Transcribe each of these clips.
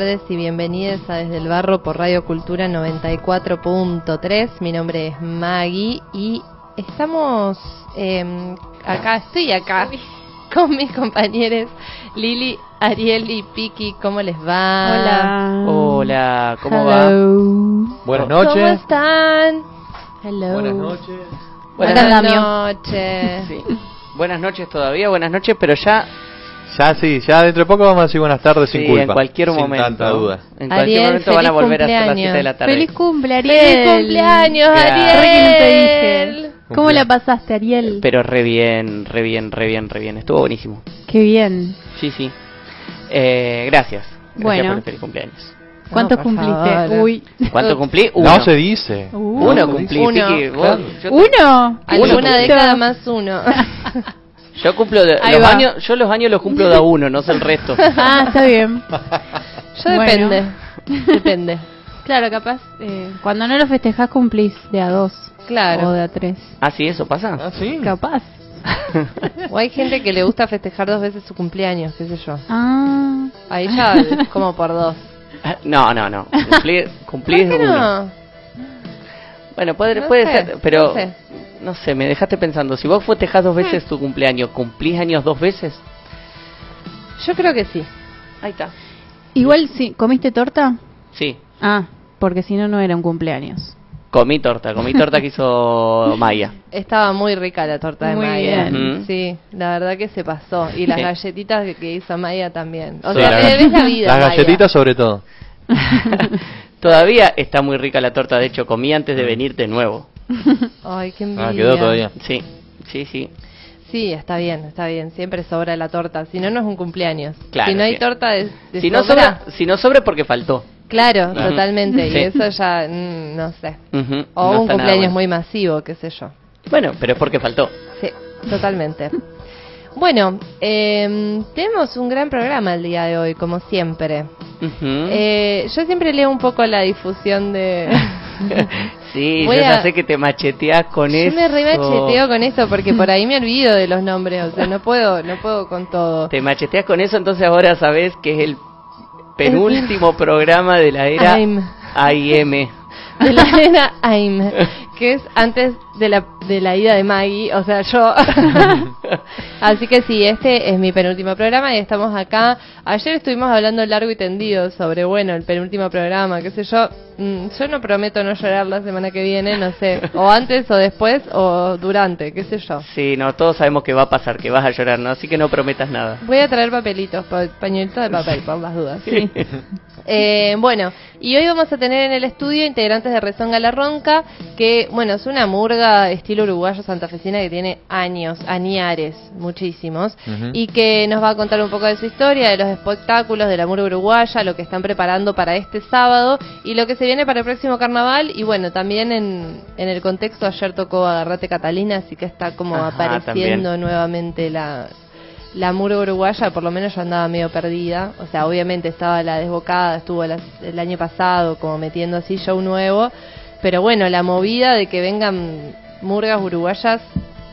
tardes y bienvenidos a Desde el Barro por Radio Cultura 94.3. Mi nombre es Maggie y estamos eh, acá, estoy acá con mis compañeros Lili, Ariel y Piki. ¿Cómo les va? Hola. Hola, ¿cómo va? Buenas ¿Cómo noches. están? Hello. Buenas noches. Buenas, Buenas noches. Sí. Buenas noches todavía, buenas noches, pero ya Ya sí, ya dentro de poco vamos a decir buenas tardes sí, sin culpa. en cualquier sin momento. tanta duda. En cualquier Ariel, momento van a feliz volver a ser las cumpleaños. 7 de la tarde. Feliz cumple, Ariel. ¡Feliz cumpleaños, no Ariel! dije. ¿Cómo la pasaste, Ariel? Pero re bien, re bien, re bien, re bien. Estuvo buenísimo. Qué bien. Sí, sí. Eh, gracias. Gracias Bueno. por el feliz cumpleaños. ¿Cuánto por cumpliste? favor. Uy. ¿Cuánto cumplí? Uno. No se dice. Uh. Uno No cumplí. Uno. Yo, ¿Uno? Alguna década más uno. yo cumplo de- los va. años, yo los años los cumplo de a uno, no sé el resto. Ah, está bien. Yo Bueno. depende. Depende. Claro, capaz. eh, cuando no lo festejás, cumplís de a dos. Claro. O de a tres. Ah, sí, eso pasa. Ah, sí. Capaz. O hay gente que le gusta festejar dos veces su cumpleaños, qué sé yo. Ah. Ahí ya como por dos. No, no, no. Cumplir, cumplir ¿Por qué uno. no? Bueno, puede, No puede sé, ser, pero no sé. no sé, me dejaste pensando. Si vos festejás dos veces tu cumpleaños, ¿cumplís años dos veces? Yo creo que sí. Ahí está. Igual, sí. ¿comiste torta? Sí, Ah, porque si no, no era un cumpleaños. comí torta, comí torta que hizo Maya. Estaba muy rica la torta de Muy Maya. bien. Sí, la verdad que se pasó. Y las galletitas que, hizo Maya también. O Sí, sea, la- ves la vida. Las Maya. galletitas sobre todo. Todavía está muy rica la torta, de hecho comí antes de venir de nuevo. Ay, qué envidia. Ah, quedó todavía. Sí, sí, sí. Sí, está bien, está bien. Siempre sobra la torta. Si no, no es un cumpleaños. Claro, si no hay torta de, de Si no sobra, sobra, si no sobra es porque faltó. Claro, totalmente. Sí. Y eso ya, mm, no sé. O no un cumpleaños bueno. muy masivo, qué sé yo. Bueno, pero es porque faltó. Sí, totalmente. Bueno, eh, tenemos un gran programa el día de hoy, como siempre. Eh, yo siempre leo un poco la difusión de... sí, voy yo ya sé que te macheteás con yo eso. me remacheteo con esto porque por ahí me olvido de los nombres, o sea, no puedo, no puedo con todo. Te macheteas con eso, entonces ahora sabes que es el penúltimo programa de la era. AIM. De la era AIM, que es antes de la, de la ida de Maggie, o sea, yo. Así que sí, este es mi penúltimo programa y estamos acá. Ayer estuvimos hablando largo y tendido sobre, bueno, el penúltimo programa, qué sé yo. Mm, Yo no prometo no llorar la semana que viene, no sé, o antes o después o durante, qué sé yo. Sí, no, todos sabemos que va a pasar, que vas a llorar, ¿no? Así que no prometas nada. Voy a traer papelitos, pa- pañuelitos de papel, por las dudas. Eh, bueno, y hoy vamos a tener en el estudio integrantes de Rezonga La Ronca, que, bueno, es una murga estilo uruguayo santafesina que tiene años, añares, muchísimos, y que nos va a contar un poco de su historia, de los espectáculos de la murga uruguaya, lo que están preparando para este sábado y lo que se viene para el próximo carnaval. Y bueno, también en, en el contexto, ayer tocó Agarrate Catalina, así que está como Ajá, apareciendo también. nuevamente la, la murga uruguaya, por lo menos yo andaba medio perdida. O sea, obviamente estaba la desbocada, estuvo el año pasado como metiendo así show nuevo. Pero bueno, la movida de que vengan murgas uruguayas,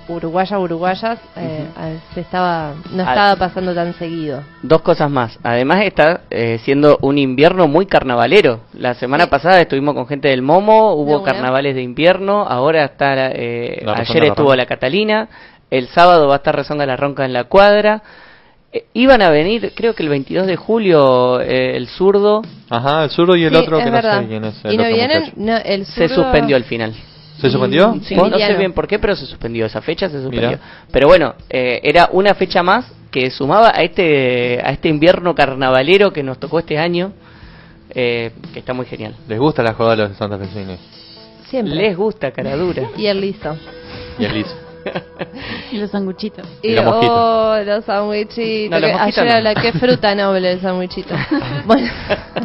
uruguayas, uruguayas, eh, a- se estaba, no Al- estaba pasando tan seguido. Dos cosas más. Además está eh, siendo un invierno muy carnavalero. La semana Sí. pasada estuvimos con gente del Momo, hubo carnavales de invierno, ahora está, eh, ayer La estuvo la Catalina, el sábado va a estar Rezonga la Ronca en la cuadra. Eh, iban a venir, creo que el 22 de julio, eh, el zurdo Ajá, el zurdo y el Sí, otro es que verdad. no sé quién es. El ¿Y no otro vienen? muchacho. No, el se suspendió al final. ¿Se suspendió? Sí, ¿Por? no sé bien por qué, pero se suspendió. Esa fecha se suspendió. Mirá. Pero bueno, eh, era una fecha más que sumaba a este a este invierno carnavalero que nos tocó este año, eh, que está muy genial. Les gusta la joda a los santafesinos. Siempre. Les gusta cara dura. Y el liso. Y el liso. Y los sanguchitos. Y los mosquitos. oh, los sandwichitos. No, ayer no. habla, qué fruta noble el sandwichito. bueno,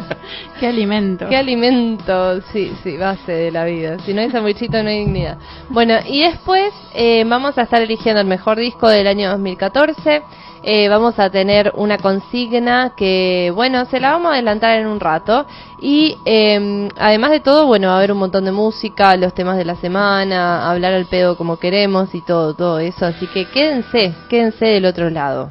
Qué alimento. qué alimento, sí, sí, base de la vida. Si no hay sandwichito no hay dignidad. Bueno, y después eh, vamos a estar eligiendo el mejor disco del año 2014. Eh, vamos a tener una consigna que, bueno, se la vamos a adelantar en un rato. Y eh, además de todo, bueno, va a haber un montón de música, los temas de la semana, hablar al pedo como queremos y todo, todo eso. Así que quédense, quédense del otro lado.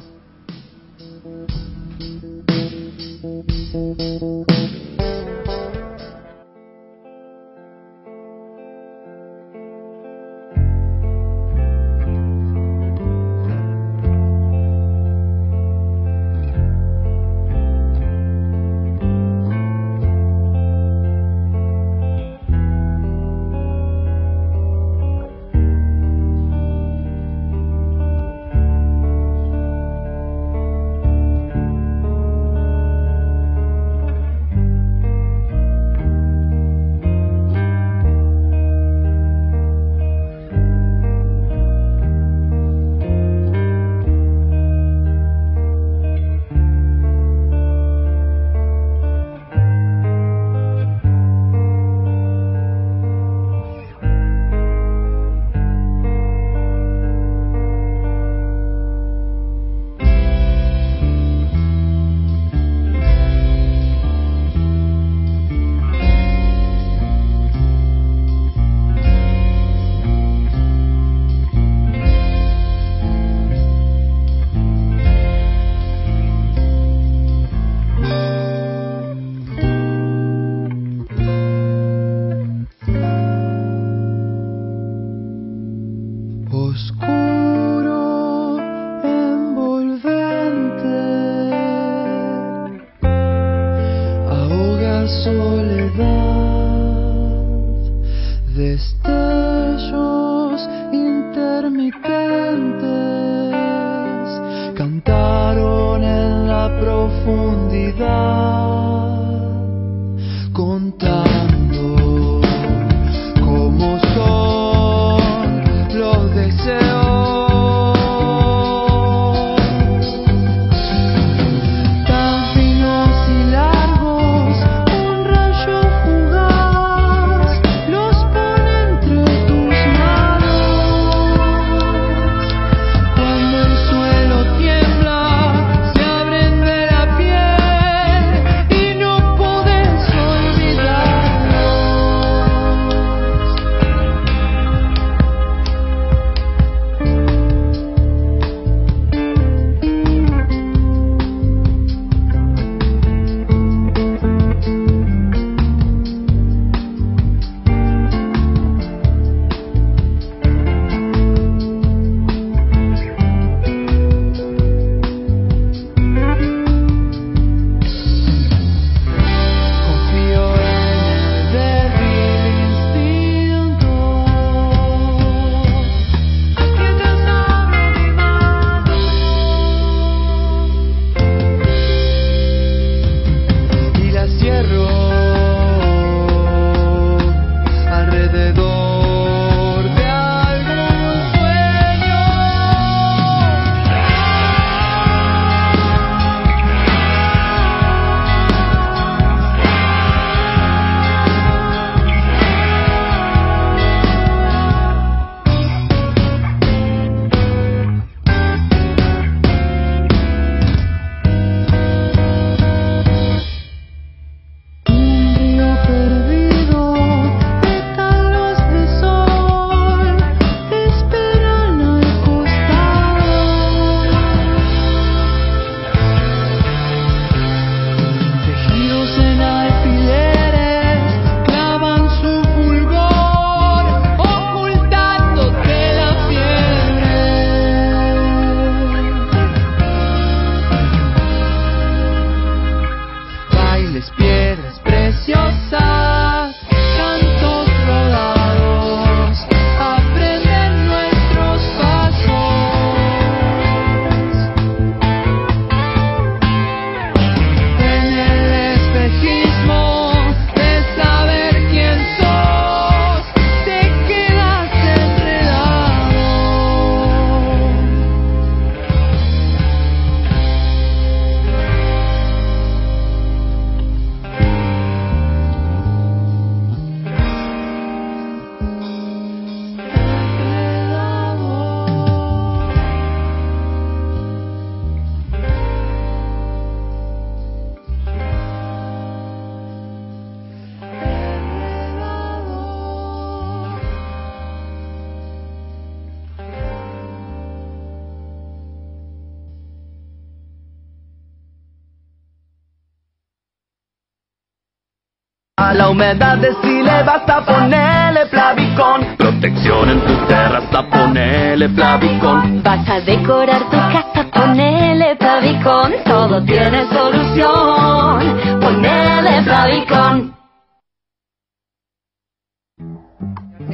A la humedad decile basta ponele Flavicon. Protección en tu terraza, ponele Flavicon. Vas a decorar tu casa, ponele Flavicon. Todo tiene solución. Ponele Flavicon.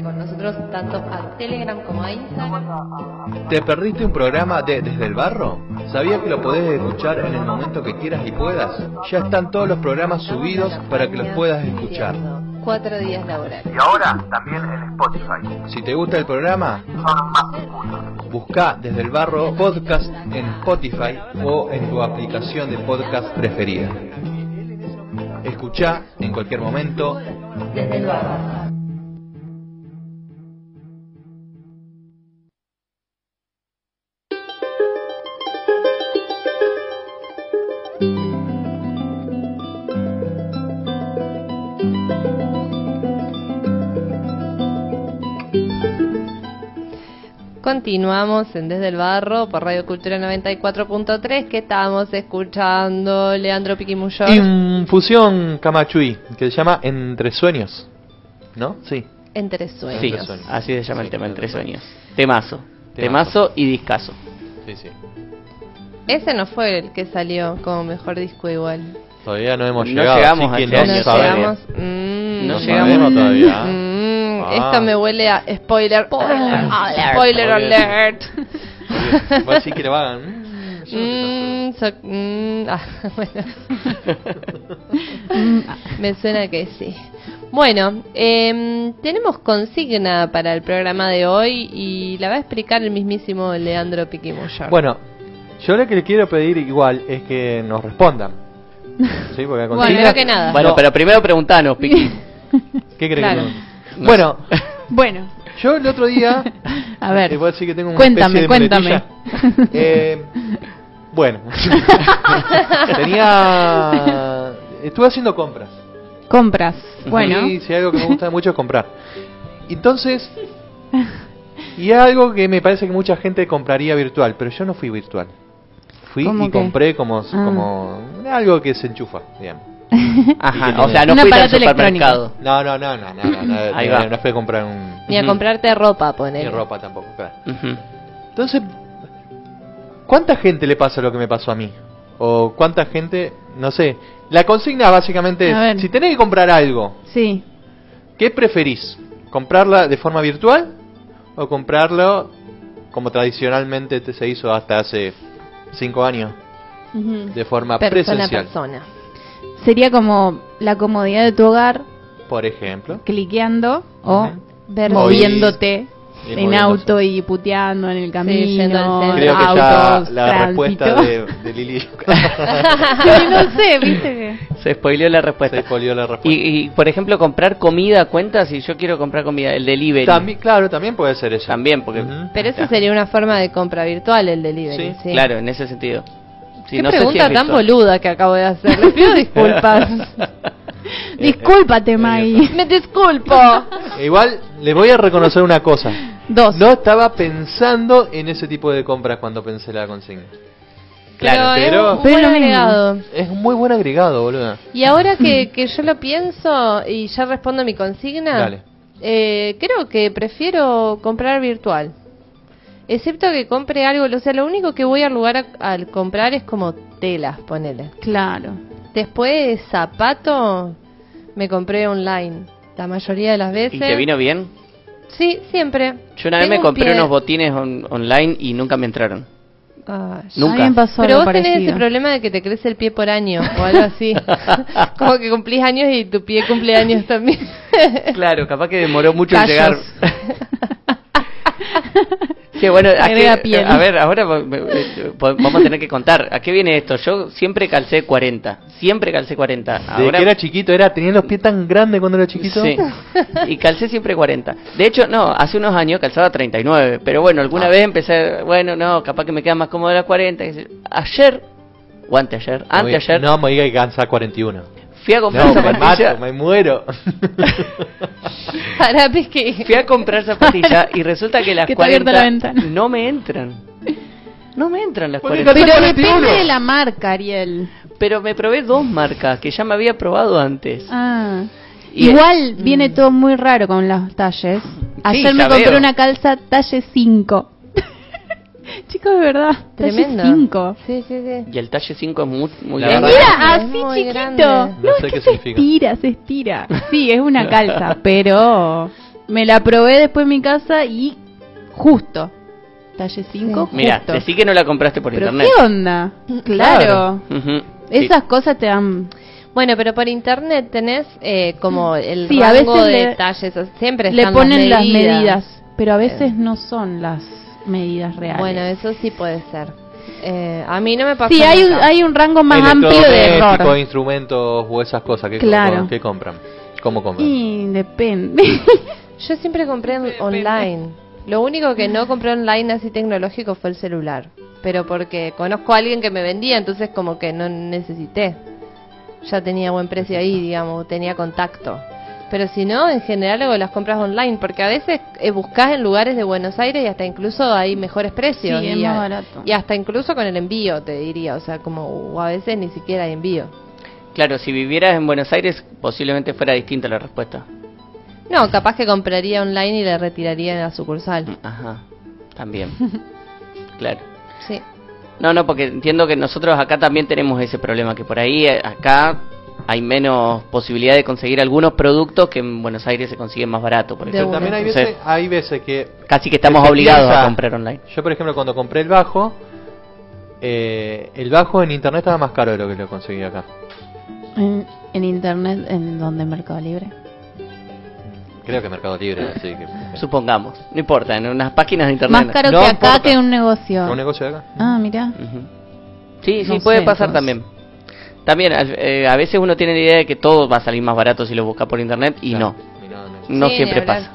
Con nosotros tanto a Telegram como a Instagram. ¿Te perdiste un programa de Desde el Barro? ¿Sabías que lo podés escuchar en el momento que quieras y puedas? Ya están todos los programas subidos para que los puedas escuchar. Cuatro días laborales. ahora también en Spotify. Si te gusta el programa, busca Desde el Barro Podcast en Spotify o en tu aplicación de podcast preferida. Escucha en cualquier momento Desde el barro. Continuamos en Desde el Barro por Radio Cultura 94.3 que estamos escuchando Leandro Piquimuyor. Infusión Camachui, que se llama Entre Sueños. ¿No? Sí. Entre sueños. Sí, Entre sueños. así se llama el tema, entre Entre sueños. Temazo. Temazo y discazo. Sí, sí. Ese no fue el que salió como mejor disco igual. Todavía no hemos No llegado, llegamos así a que no, llegamos. Mm, No No llegamos. todavía. Mm, Ah. Esto me huele a spoiler. alert. Spoiler Spoiler. alert. Vos decís que le hagan. mm, Mm, so- mm, ah, bueno. Me suena que sí. Bueno, em, tenemos consigna para el programa de hoy y la va a explicar el mismísimo Leandro Piquimuyor. Bueno, yo lo que le quiero pedir igual es que nos respondan. ¿Sí? Porque la Bueno, consigna- primero que nada. Bueno, No, pero primero preguntanos, Piqui. ¿Qué crees Claro. que no? Bueno, Bueno, yo el otro día. a ver. Te voy a decir que tengo una Cuéntame, especie de cuéntame. Eh, bueno, tenía. Estuve haciendo compras. Compras. Bueno, Y si hay algo que me gusta mucho es comprar. Entonces. Y es algo que me parece que mucha gente compraría virtual, pero yo no fui virtual. Fui ¿Cómo y qué? compré como, Ah. como algo que se enchufa, digamos. Ajá, o sea, no Un fuiste al aparato supermercado. No, no, no, no, no, no, no, Ahí no, va. no fui a comprar un, Ni a comprarte ropa, ponele. ni ropa tampoco, claro. Ujú. Entonces, ¿cuánta gente le pasa lo que me pasó a mí? O cuánta gente, no sé. La consigna básicamente A ver. es, si tenés que comprar algo, sí. ¿qué preferís? ¿Comprarla de forma virtual o comprarlo como tradicionalmente te- se hizo hasta hace cinco años, Ujú. de forma persona a presencial? persona. Sería como la comodidad de tu hogar, Por ejemplo. cliqueando o Ujú. Ver moviéndote Y en auto y puteando en el camino, yendo al centro. Creo que autos, ya la tránsito. respuesta de, de Lili Sí, no sé, viste que... Se spoileó la se respuesta. expolió la respuesta. Y, y, por ejemplo, comprar comida cuenta si yo quiero comprar comida, el delivery. También, claro, también puede ser eso. También, porque. Ujú. Pero eso sería una forma de compra virtual, el delivery. Sí, Sí, Claro, en ese sentido. Sí, Qué no sé si pregunta es tan boluda que acabo de hacer. Les pido disculpas. Discúlpate, May. Me disculpo. Igual le voy a reconocer una cosa. Dos. No estaba pensando en ese tipo de compras cuando pensé la consigna. Claro, pero, es pero- un Pero buen agregado. Es un muy buen agregado, boludo. Y ahora que, que yo lo pienso y ya respondo a mi consigna, Dale. eh, creo que prefiero comprar virtual. Excepto que compre algo, o sea, lo único que voy al lugar a- al comprar es como telas, ponele. Claro. Después, zapato, me compré online. La mayoría de las veces. ¿Y te vino bien? Sí, siempre. Yo una vez me un compré pie- unos botines on- online y nunca me entraron. Ay. Nunca. Pasó Pero vos tenés ese problema de que te crece el pie por año o algo así. Como que cumplís años y tu pie cumple años también. Claro, capaz que demoró mucho en llegar. Sí, bueno, ¿a, piel. a ver, ahora eh, vamos a tener que contar. ¿A qué viene esto? Yo siempre calcé 40. Siempre calcé 40. Desde Ahora, que era chiquito, era tenía los pies tan grandes cuando era chiquito. Sí. Y calcé siempre 40. De hecho, no, hace unos años calzaba 39. Pero bueno, alguna Ah. vez empecé, bueno, no, capaz que me queda más cómodo la 40. qué sé yo. Ayer, o anteayer, anteayer, No me diga que cansa 41. Fui a comprar No, me zapatillas. mato, me muero. Para que Fui a comprar zapatillas y resulta que las Que está abierta 40 la ventana. no me entran. No me entran las Porque 40. Pero 41. depende de la marca, Ariel. Pero me probé dos marcas que ya me había probado antes. Ah. Y- Igual viene todo muy raro con los talles. Ayer me compré veo. una calza talle 5. Chicos, de verdad. Tremendo. Talle 5. Sí, sí, sí. Y el talle 5 es muy, muy grande. Mira, Es así muy chiquito. grande. No, No sé es qué que se significa. estira, se estira. Sí, es una calza, pero me la probé después en mi casa y justo. Talle 5, justo. Mira, decí que no la compraste por pero internet. ¿qué onda? Claro. Esas cosas te dan... Bueno, pero por internet tenés eh, como el Sí, a rango veces de le- talles, siempre Le están ponen las las medidas. medidas, pero a veces no son las medidas reales. Bueno, eso sí puede ser. Eh, a mí no me pasó sí, hay un, hay un rango más amplio de Electrodomésticos, error. instrumentos o esas cosas que, Claro. que compran. ¿Cómo compran? Y depende. Yo siempre compré online. Lo único que no compré online así tecnológico fue el celular. Pero porque conozco a alguien que me vendía, entonces como que no necesité. Ya tenía buen precio ahí, digamos, tenía contacto. Pero si no, en general hago las compras online, porque a veces eh, buscas en lugares de Buenos Aires y hasta incluso hay mejores precios. Sí, es y, más a- barato. y hasta incluso con el envío, te diría. O sea, como o a veces ni siquiera hay envío. Claro, si vivieras en Buenos Aires, posiblemente fuera distinta la respuesta. No, capaz que compraría online y le retiraría en la sucursal. Ajá, también. claro. Sí. No, no, porque entiendo que nosotros acá también tenemos ese problema, que por ahí eh, acá hay menos posibilidad de conseguir algunos productos que en Buenos Aires se consiguen más barato, por ejemplo. también hay Entonces, veces, hay veces que casi que estamos obligados piensa- a comprar online. Yo, por ejemplo, cuando compré el bajo, eh, el bajo en internet estaba más caro de lo que lo conseguí acá. en, en internet, en donde Mercado Libre. Creo que Mercado Libre, así que. Supongamos, no importa, en unas páginas de internet. Más caro No que acá importa. que un negocio. ¿Un negocio de acá? Ah, mira. Sí, sí, No puede sé, pasar entonces. también. También, eh, a veces uno tiene la idea de que todo va a salir más barato si lo busca por internet y Claro. no, Y no, no. no Sí, ni siempre pasa.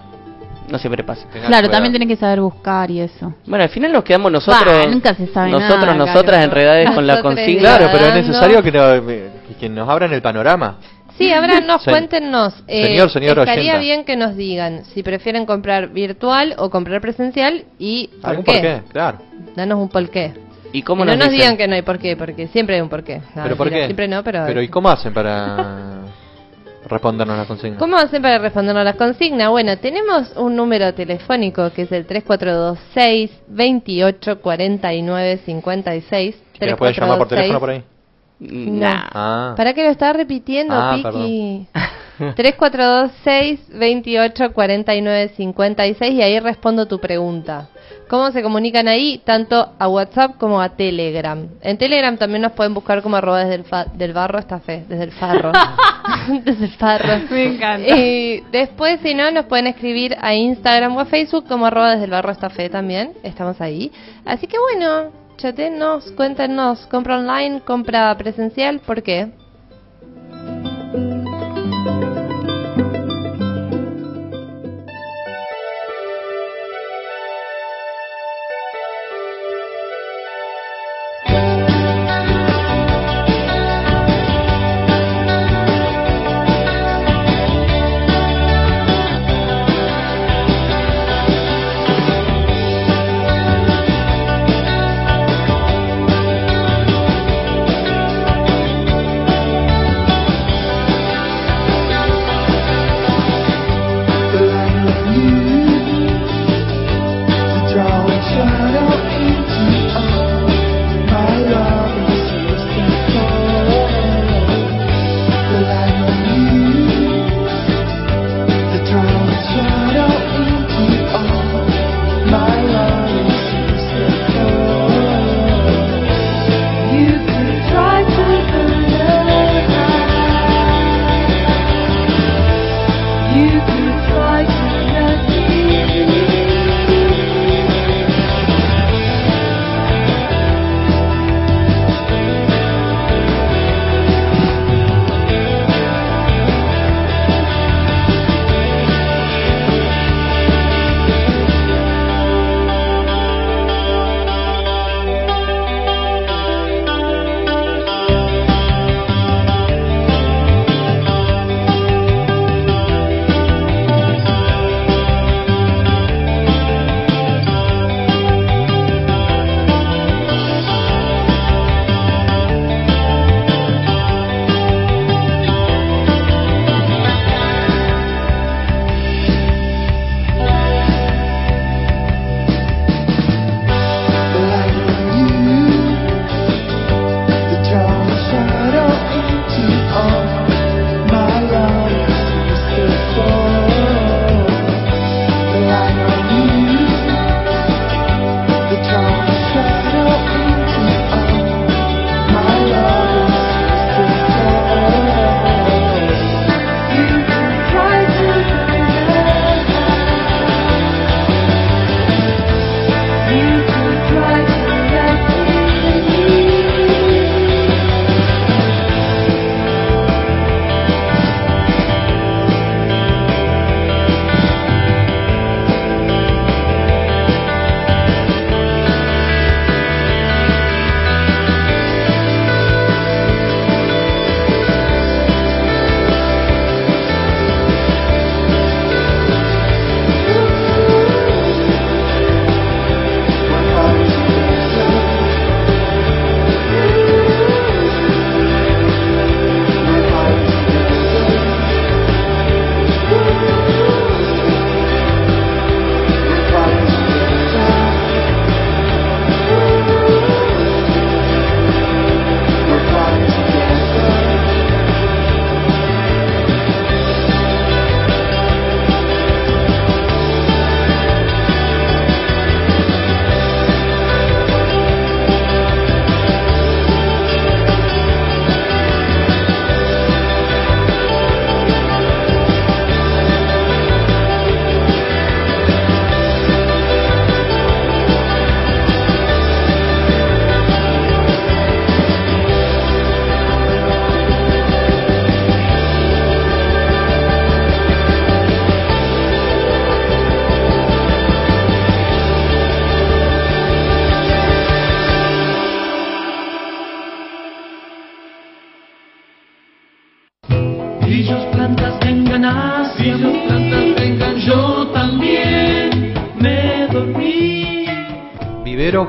No siempre pasa. Claro, también tenés que saber buscar y eso. Bueno, al final nos quedamos nosotros, Bah, nunca se sabe nosotros, nada, nosotras claro. enredadas con la consigna. Claro, pero es necesario que, no- que nos abran el panorama. Sí, abrános, Se- cuéntenos. eh, Señor, señor estaría oyenta. bien que nos digan si prefieren comprar virtual o comprar presencial y por ¿Algún qué. por qué? Claro. Danos un por qué. ¿Y cómo Y no nos, dicen? digan que no hay por qué, porque siempre hay un por qué. No, ¿Pero por qué? Siempre no, pero... Pero ¿y cómo hacen para respondernos la consigna? ¿Cómo hacen para respondernos a las consignas? Bueno, tenemos un número telefónico que es el 3426 28 49 56. ¿Que nos pueden llamar por teléfono por ahí? Nah. Ah. ¿Para qué lo estaba repitiendo, Ah, Piki? 3426 28 49 56 y ahí respondo tu pregunta. ¿Cómo se comunican ahí? Tanto a WhatsApp como a Telegram. En Telegram también nos pueden buscar como arroba desde el, fa- del barro esta fe, desde el farro. desde el farro. Me encanta. Y después, si no, nos pueden escribir a Instagram o a Facebook como arroba desde el barro esta fe también. Estamos ahí. Así que bueno, chatenos, cuéntenos. Compra online, compra presencial, ¿por qué?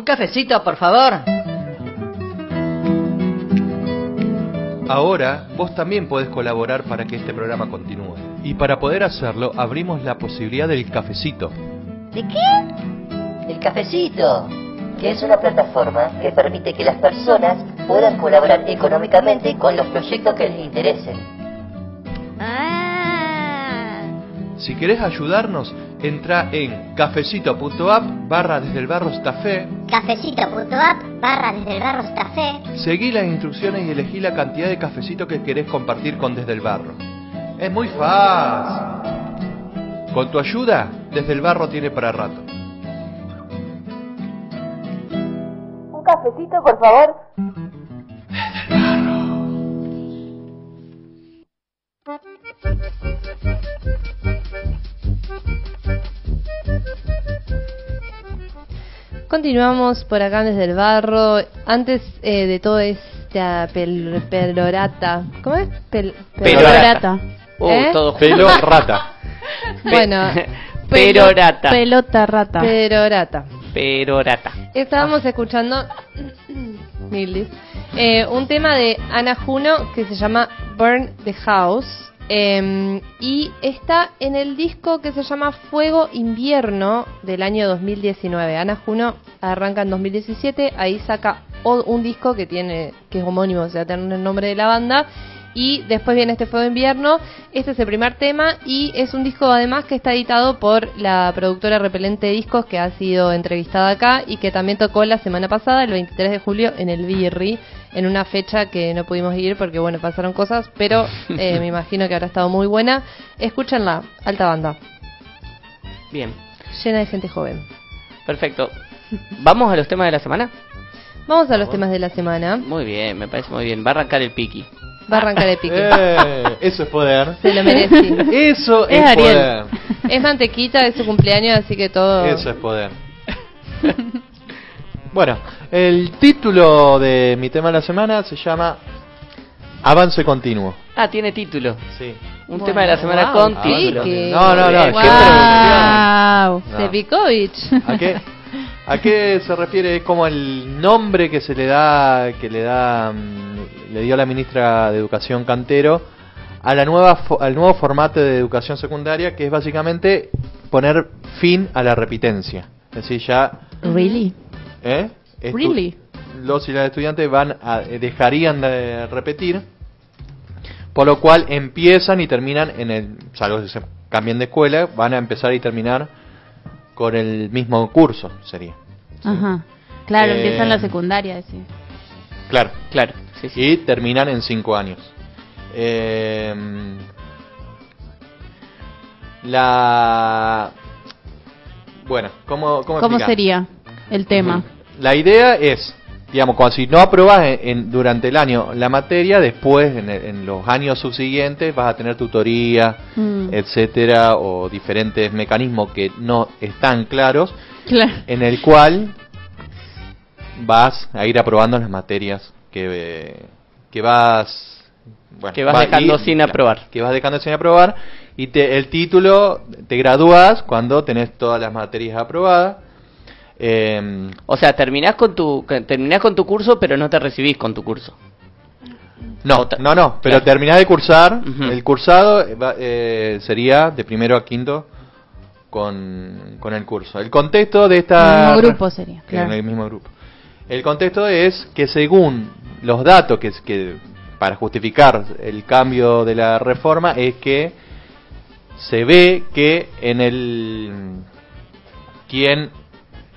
Un cafecito, por favor. Ahora vos también podés colaborar para que este programa continúe. Y para poder hacerlo abrimos la posibilidad del cafecito. ¿De qué? El cafecito, que es una plataforma que permite que las personas puedan colaborar económicamente con los proyectos que les interesen. Ah. Si querés ayudarnos, entra en cafecito.app barra desde el barro Stafé, Cafecito.app barra desde el barro Stafé. seguí las instrucciones y elegí la cantidad de cafecito que querés compartir con Desde el Barro. Es muy fácil. Con tu ayuda, Desde el Barro tiene para rato. Un cafecito, por favor. Continuamos por acá desde el barro. Antes eh, de todo esta pel- pelorata. ¿Cómo es? Pel- Pelorata. Uh, ¿Eh? todo Pelo rata. Bueno, Perorata. Pelota rata. pelorata. Perorata. Estábamos escuchando eh, un tema de Ana Juno que se llama Burn the House eh, y está en el disco que se llama Fuego Invierno del año 2019. Ana Juno arranca en 2017, ahí saca un disco que tiene que es homónimo, o sea, tiene el nombre de la banda. Y después viene este Fuego Invierno. Este es el primer tema y es un disco además que está editado por la productora Repelente Discos que ha sido entrevistada acá y que también tocó la semana pasada, el 23 de julio, en el Birri, en una fecha que no pudimos ir porque bueno, pasaron cosas, pero eh, me imagino que habrá estado muy buena. Escúchenla, alta banda, Bien, llena de gente joven. perfecto. ¿Vamos a los temas de la semana? Vamos a los temas de la semana. Muy bien, me parece muy bien. Va a arrancar el piqui. Va a arrancar el pique. Eh, eso es poder. Se lo merece. Eso Es es, Ariel. poder. Es mantequita, es su cumpleaños, así que todo... Eso es poder. bueno, el título de mi tema de la semana se llama Avance continuo. Ah, tiene título. Sí. Un Bueno, tema de la semana wow, con título. No, no, no. Bien, ¿qué Wow. No. Sepikovich. ¿A qué, ¿A qué se refiere? Es como el nombre que se le da, que le da, mm, le dio la ministra de Educación Cantero a la nueva, fo- al nuevo formato de educación secundaria, que es básicamente poner fin a la repitencia. Es decir, ya, Really? ¿Eh? Estu- Really? los y las estudiantes van a, eh, dejarían de repetir, por lo cual empiezan y terminan en el, salvo que se cambien de escuela, van a empezar y terminar con el mismo curso, sería. Ajá. Claro, Eh, empieza en la secundaria, sí. Claro. Claro, sí, sí. Y terminan en cinco años. Eh, la... Bueno, ¿cómo, cómo, ¿Cómo sería el tema? La idea es, digamos, cuando si no aprobas en, en- durante el año la materia, después en, los años subsiguientes vas a tener tutoría, Mm. etcétera, o diferentes mecanismos que no están claros, Claro. en el cual vas a ir aprobando las materias que, eh, que vas bueno, Que vas va- dejando y- sin claro, aprobar. que vas dejando sin aprobar y te, el título te gradúas cuando tenés todas las materias aprobadas eh, O sea, terminás con tu terminás con tu curso, pero no te recibís con tu curso. no no no pero claro. terminás de cursar el cursado eh, va- eh, sería de primero a quinto con, con el curso el contexto de esta El mismo grupo sería, que en claro. el mismo grupo. El contexto es que según los datos que, que para justificar el cambio de la reforma es que se ve que en el quien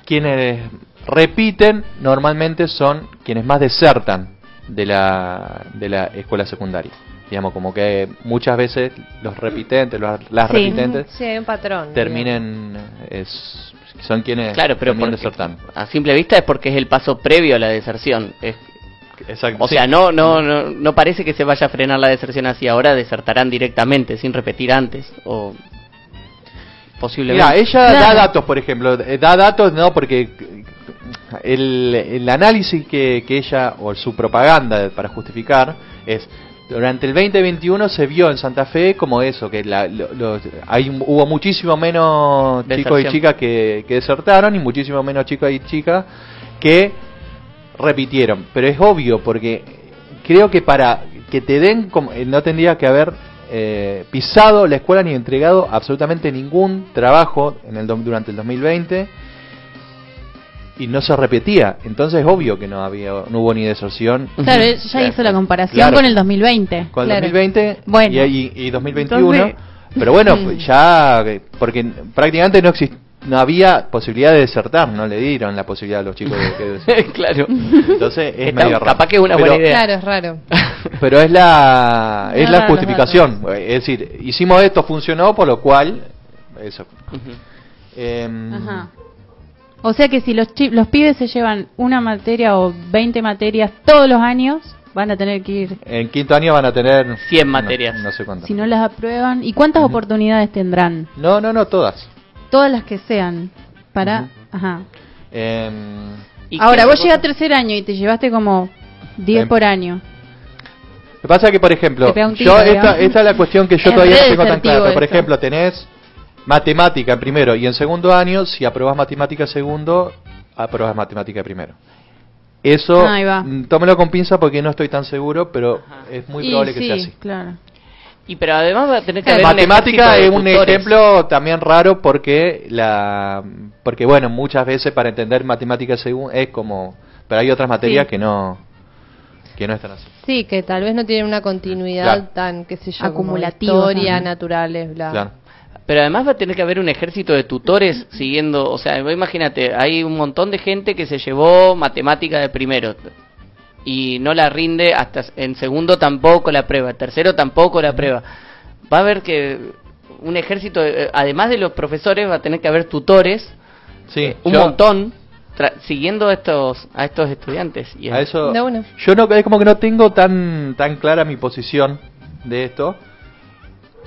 quienes repiten normalmente son quienes más desertan de la de la escuela secundaria. digamos, como que muchas veces los repitentes, los- las Sí. repitentes, Sí, hay un patrón. terminen, es, son quienes Claro, pero terminan porque- desertando. a simple vista es porque es el paso previo a la deserción. Es- Exacto. o sí. sea, no, no, no, no parece que se vaya a frenar la deserción así ahora, desertarán directamente, sin repetir antes. O posiblemente. Mira, ella da datos, por ejemplo, eh, da datos, no, porque el, el análisis que, que ella, o su propaganda para justificar, es, durante el 2021 se vio en Santa Fe como eso, que la, lo- los- hay, hubo muchísimo menos chicos y chicas que, que desertaron y muchísimo menos chicos y chicas que repitieron. Pero es obvio, porque creo que para que te den, como- eh, no tendría que haber eh, pisado la escuela ni entregado absolutamente ningún trabajo en el, durante el 2020 y no se repetía. Entonces es obvio que no había no hubo ni deserción. Claro, ya hizo la comparación Claro. con el 2020. Con el Claro. 2020 Bueno. y, y- y 2021. Entonces- pero bueno, ya, porque prácticamente no exist- no había posibilidad de desertar, no le dieron la posibilidad a los chicos de que claro. Entonces es Está- medio raro. capaz que es una Pero- buena idea. Claro, es raro. Pero es la es la raro, justificación, es decir, hicimos esto, funcionó, por lo cual eso. Em, Ajá. O sea que si los, chi- los pibes se llevan una materia o 20 materias todos los años, van a tener que ir. En quinto año van a tener 100 no- materias. No, sé cuántas. Si no las aprueban. ¿Y cuántas oportunidades tendrán? No, no, no, todas. Todas las que sean. Para. Ajá. Em, ¿Y Ahora, vos llegas a tercer año y te llevaste como 10 Em, por año. Lo que pasa es que, por ejemplo, yo esta, esta es la cuestión que yo Es todavía no tengo tan clara. Por eso. ejemplo, tenés matemática en primero y en segundo año, si aprobas matemática segundo, aprobas matemática primero. Eso, mm, tómelo con pinza porque no estoy tan seguro, pero Ajá. es muy Y probable que sí, sea así. Claro. Y pero además va a tener que haber un Matemática es un tutores. ejemplo también raro porque la porque bueno, muchas veces para entender matemática según es como pero hay otras materias Sí. que no que no están así. Sí, que tal vez no tienen una continuidad Claro. tan, qué sé yo, Acumulativa, historia, naturales, bla. Claro. Pero además va a tener que haber un ejército de tutores siguiendo, o sea, imagínate, hay un montón de gente que se llevó matemática de primero y no la rinde hasta en segundo tampoco la prueba, en tercero tampoco la prueba. Va a haber que un ejército, de- además de los profesores, va a tener que haber tutores, Sí, Eh, un yo- montón, tra- siguiendo a estos a estos estudiantes. Y A eso, yo no es como que no tengo tan tan clara mi posición de esto,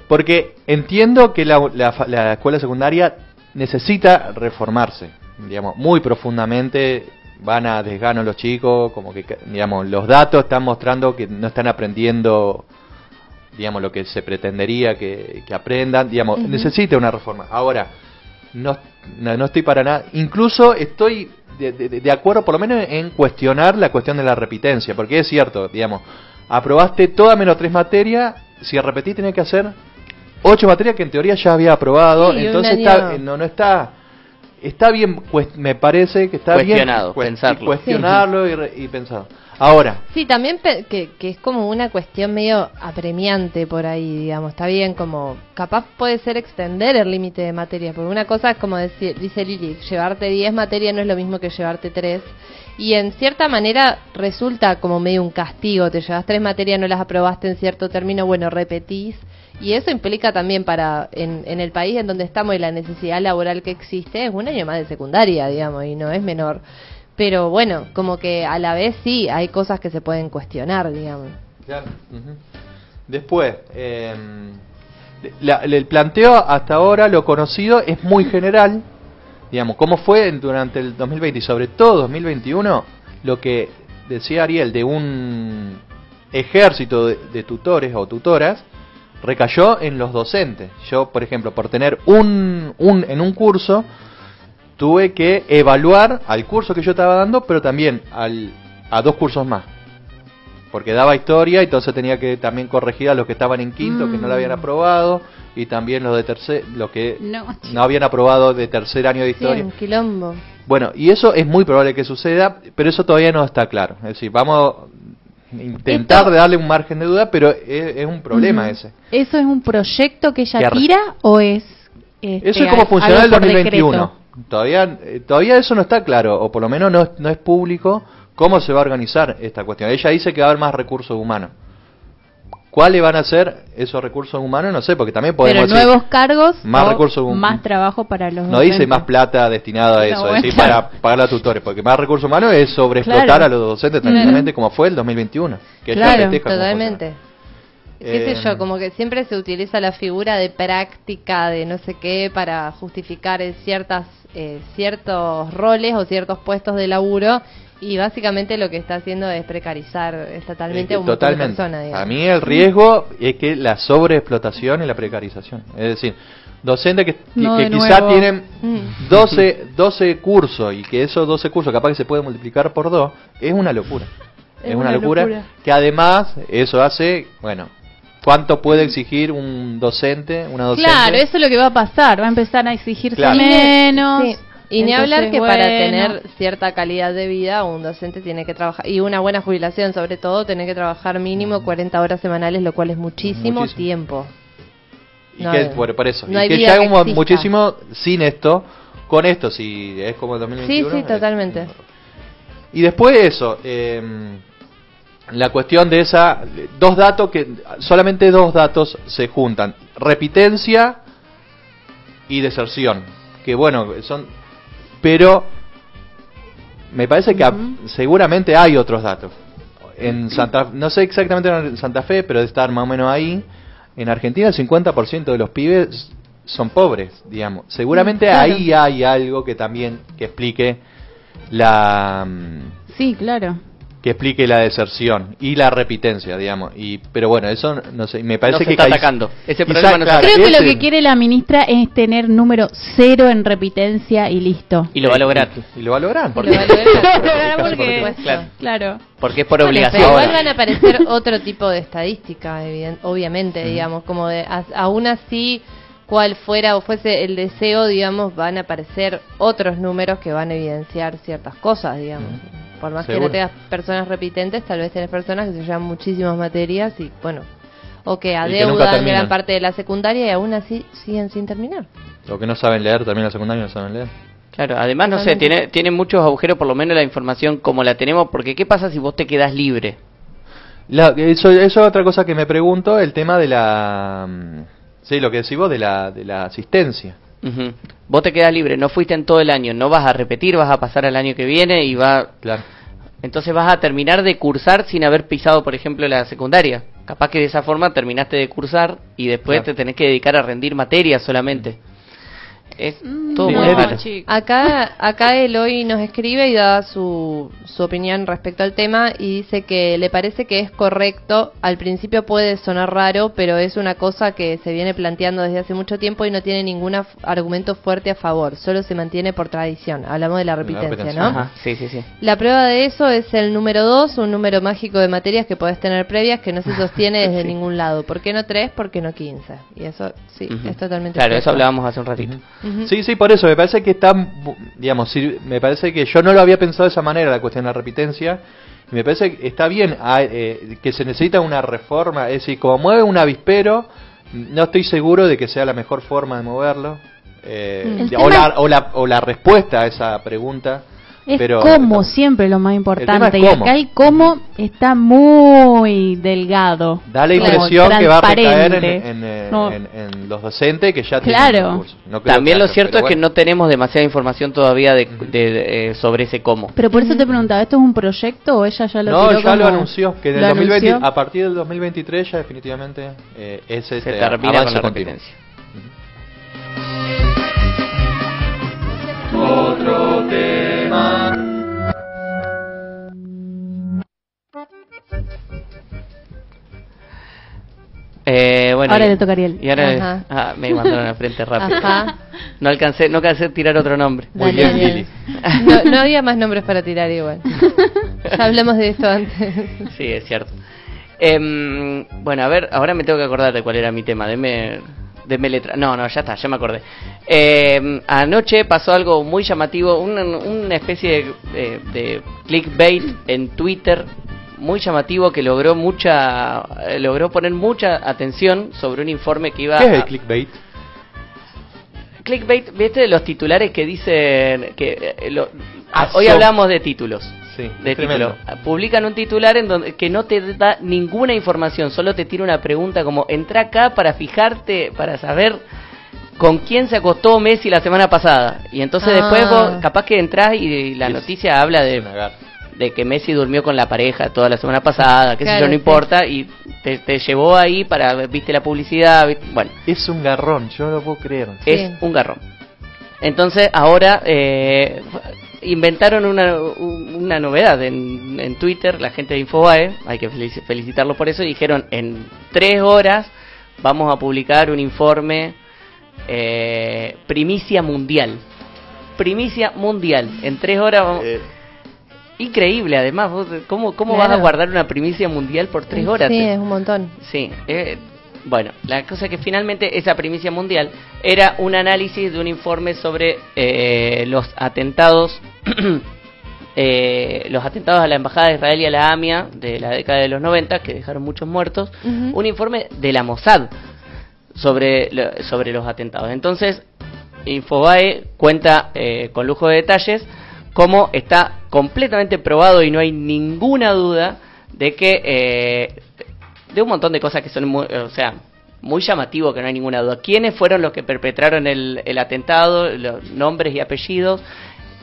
porque entiendo que la, la fa- la escuela secundaria necesita reformarse, digamos, muy profundamente. Van a desgano los chicos, como que, digamos, los datos están mostrando que no están aprendiendo, digamos, lo que se pretendería que, que aprendan, digamos, necesita una reforma. Ahora, no, no, no estoy para nada. Incluso estoy de, de- de acuerdo, por lo menos, en cuestionar la cuestión de la repitencia, porque es cierto, digamos, aprobaste todas menos tres materias, si repetís tenés que hacer ocho materias que en teoría ya había aprobado, Sí, entonces está, no, no está. Está bien, me parece que está Cuestionado, bien pensarlo. y cuestionarlo y, re- y pensado. Ahora, Sí, también pe- que, que es como una cuestión medio apremiante por ahí, digamos. Está bien, como capaz puede ser extender el límite de materias, porque una cosa es como decir, dice Lili, llevarte 10 materias no es lo mismo que llevarte 3. Y en cierta manera resulta como medio un castigo, te llevas tres materias, no las aprobaste en cierto término, bueno, repetís. Y eso implica también para, en, el país en donde estamos y la necesidad laboral que existe, es un año más de secundaria, digamos, y no es menor. Pero bueno, como que a la vez sí, hay cosas que se pueden cuestionar, digamos. Claro. Después, eh, la- el planteo hasta ahora, lo conocido, es muy general. Digamos, cómo fue durante el 2020 y sobre todo 2021, lo que decía Ariel de un ejército de tutores o tutoras recayó en los docentes. Yo, por ejemplo, por tener un, un en un curso, tuve que evaluar al curso que yo estaba dando, pero también al, a dos cursos más. Porque daba historia, entonces tenía que también corregir a los que estaban en quinto, que no lo habían Mm. aprobado, y también los de tercer, los que No, no habían aprobado de tercer año de Sí, historia. un quilombo. Bueno, y eso es muy probable que suceda, pero eso todavía no está claro. Es decir, vamos intentar Esto- de darle un margen de duda, pero es, es un problema ese. ¿Eso es un proyecto que ella Que tira o es.? este, Eso es como funcionó el algo por 2021. decreto? Todavía, eh, todavía eso no está claro, o por lo menos no, no es público cómo se va a organizar esta cuestión. Ella dice que va a haber más recursos humanos. ¿Cuáles van a ser esos recursos humanos? No sé, porque también podemos Pero decir, cargos más o recursos hum- más trabajo para los no dice más plata destinada a No, eso, bueno, es decir, claro. para pagar a tutores, porque más recursos humanos es sobreexplotar Claro. a los docentes tranquilamente como fue el 2021. Que ya Claro, Totalmente. ¿Qué Eh, sé yo? Como que siempre se utiliza la figura de práctica, de no sé qué, para justificar eh, ciertas, eh, ciertos roles o ciertos puestos de laburo. Y básicamente lo que está haciendo es precarizar estatalmente Eh, a un montón de Totalmente. personas. digamos. A mí el riesgo es que la sobreexplotación y la precarización. Es decir, docentes que, No, que de quizás nuevo. tienen Mm. 12, 12 cursos y que esos 12 cursos capaz que se pueden multiplicar por dos, es una locura. Es, una, locura, que además eso hace, bueno, ¿cuánto puede exigir un docente, una docente? Claro, eso es lo que va a pasar. Va a empezar a exigirse Claro. menos. Sí. Y ni Entonces, hablar que para bueno. tener cierta calidad de vida, un docente tiene que trabajar, y una buena jubilación sobre todo, tiene que trabajar mínimo 40 horas semanales, lo cual es muchísimo, Muchísimo. tiempo. Y No que, hay- por, por eso. no y hay que ya que muchísimo sin esto, con esto, si es como el Sí, 2021. sí, eh, totalmente. Y después eso, eh, la cuestión de esa, dos datos que, solamente dos datos se juntan, repitencia y deserción, que bueno, son, pero me parece que seguramente hay otros datos. En Santa, no sé exactamente en Santa Fe, pero de estar más o menos ahí, en Argentina el 50% de los pibes son pobres, digamos. Seguramente Claro. ahí hay algo que también que explique la mm, Sí, claro. Que explique la deserción y la repitencia, digamos. Y pero bueno, eso no sé, me parece No se que está atacando. Ese quizá, problema no se claro, Creo que lo que quiere la ministra es tener número cero en repitencia y listo. Y lo va a lograr. y lo va a lograr. Lo va a lograr, Porque- por supuesto. Claro. Claro. Porque es por Bueno, obligación. pero igual van a aparecer otro tipo de estadísticas, eviden- obviamente, digamos, como de, a- aún así, cual fuera o fuese el deseo, digamos, van a aparecer otros números que van a evidenciar ciertas cosas, digamos. Por más que no tengas personas repitentes, tal vez tenés personas que se llevan muchísimas materias y, bueno, o que adeudan gran parte de la secundaria y aún así siguen sin terminar. Lo que no saben leer, también la secundaria no saben leer. Claro, además, no sé, tiene, tiene muchos agujeros, por lo menos la información como la tenemos, porque ¿qué pasa si vos te quedás libre? La- eso, eso es otra cosa que me pregunto, el tema de la... mm, Sí, lo que decís vos de la, de la asistencia. Ujú. Vos te quedás libre, no fuiste en todo el año, no vas a repetir, vas a pasar al año que viene y va... Claro. Entonces vas a terminar de cursar sin haber pisado, por ejemplo, la secundaria. Capaz que de esa forma terminaste de cursar y después Claro. te tenés que dedicar a rendir materias solamente. Es todo Sí, muy raro. Acá, acá Eloy nos escribe y da su, su opinión respecto al tema y dice que le parece que es correcto. Al principio puede sonar raro, pero es una cosa que se viene planteando desde hace mucho tiempo y no tiene ningún argumento fuerte a favor. Solo se mantiene por tradición. Hablamos de la repitencia. ¿no? Ajá, sí, sí, sí. La prueba de eso es el número 2, un número mágico de materias que podés tener previas que no se sostiene desde ningún lado. ¿Por qué no 3? ¿Por qué no 15? Y eso sí, es totalmente Claro, eso hablábamos hace un ratito. Sí, sí, por eso, me parece que está, digamos, me parece que yo no lo había pensado de esa manera, la cuestión de la repitencia, y me parece que está bien, ah, eh, que se necesita una reforma, es decir, como mueve un avispero, no estoy seguro de que sea la mejor forma de moverlo, eh, Mm. O, la, o, la, o la respuesta a esa pregunta, Es pero... cómo siempre lo más importante. es Y acá el cómo está muy delgado. Da la Como impresión que va a recaer en, en, eh, No. en- en los docentes que ya Claro. tienen recursos. No creo También lo cierto es pero que bueno. no tenemos demasiada información todavía de, de- de, eh, sobre ese cómo. Pero por eso te preguntaba, ¿esto es un proyecto o ella ya lo No, tiró ya lo como- anunció, que en el lo 2020, anunció? a partir del 2023 ya definitivamente eh, es Se este termina con la. Otro Eh, bueno, Ahora y- le toca Ariel. Y ahora Ajá. ah, me mandaron a frente rápido. Ajá. No alcancé, no alcancé a tirar otro nombre. Lili. No, no había más nombres para tirar igual. Ya hablamos de esto antes. Sí, es cierto. Em, bueno, a ver, ahora me tengo que acordar de cuál era mi tema. Deme, deme letra. No, no, ya está, ya me acordé. Em, anoche pasó algo muy llamativo, una, una especie de, de- de clickbait en Twitter muy llamativo que logró mucha, eh, logró poner mucha atención sobre un informe que iba ¿Qué es el a- clickbait? clickbait, ¿viste los titulares que dicen que eh, lo- Ah, hoy so- hablamos de títulos? Sí, de título. Publican un titular en donde que no te da ninguna información, solo te tira una pregunta como entra acá para fijarte, para saber con quién se acostó Messi la semana pasada. Y entonces Ah. después vos capaz que entras y la Y es- noticia habla de. De que Messi durmió con la pareja toda la semana pasada, que Claro, eso no sí. importa, y te, te llevó ahí para, viste la publicidad, viste- bueno, Es un garrón, yo no lo puedo creer. es un garrón. Entonces ahora eh, inventaron una, un- una novedad en, en Twitter, la gente de Infobae, hay que felici- felicitarlo por eso, y dijeron en tres horas vamos a publicar un informe eh, primicia mundial. Primicia mundial. En tres horas vamos... Eh, Increíble, además, vos, ¿cómo, cómo Claro. vas a guardar una primicia mundial por tres horas? Sí, es un montón. Sí, eh, bueno, la cosa es que finalmente esa primicia mundial era un análisis de un informe sobre eh, los atentados, eh, los atentados a la embajada de Israel y a la AMIA de la década de los 90 que dejaron muchos muertos, un informe de la Mossad sobre sobre los atentados. Entonces, Infobae cuenta eh, con lujo de detalles cómo está completamente probado y no hay ninguna duda de que eh, de un montón de cosas que son muy, o sea, muy llamativo que no hay ninguna duda. ¿Quiénes fueron los que perpetraron el, el atentado? Los nombres y apellidos.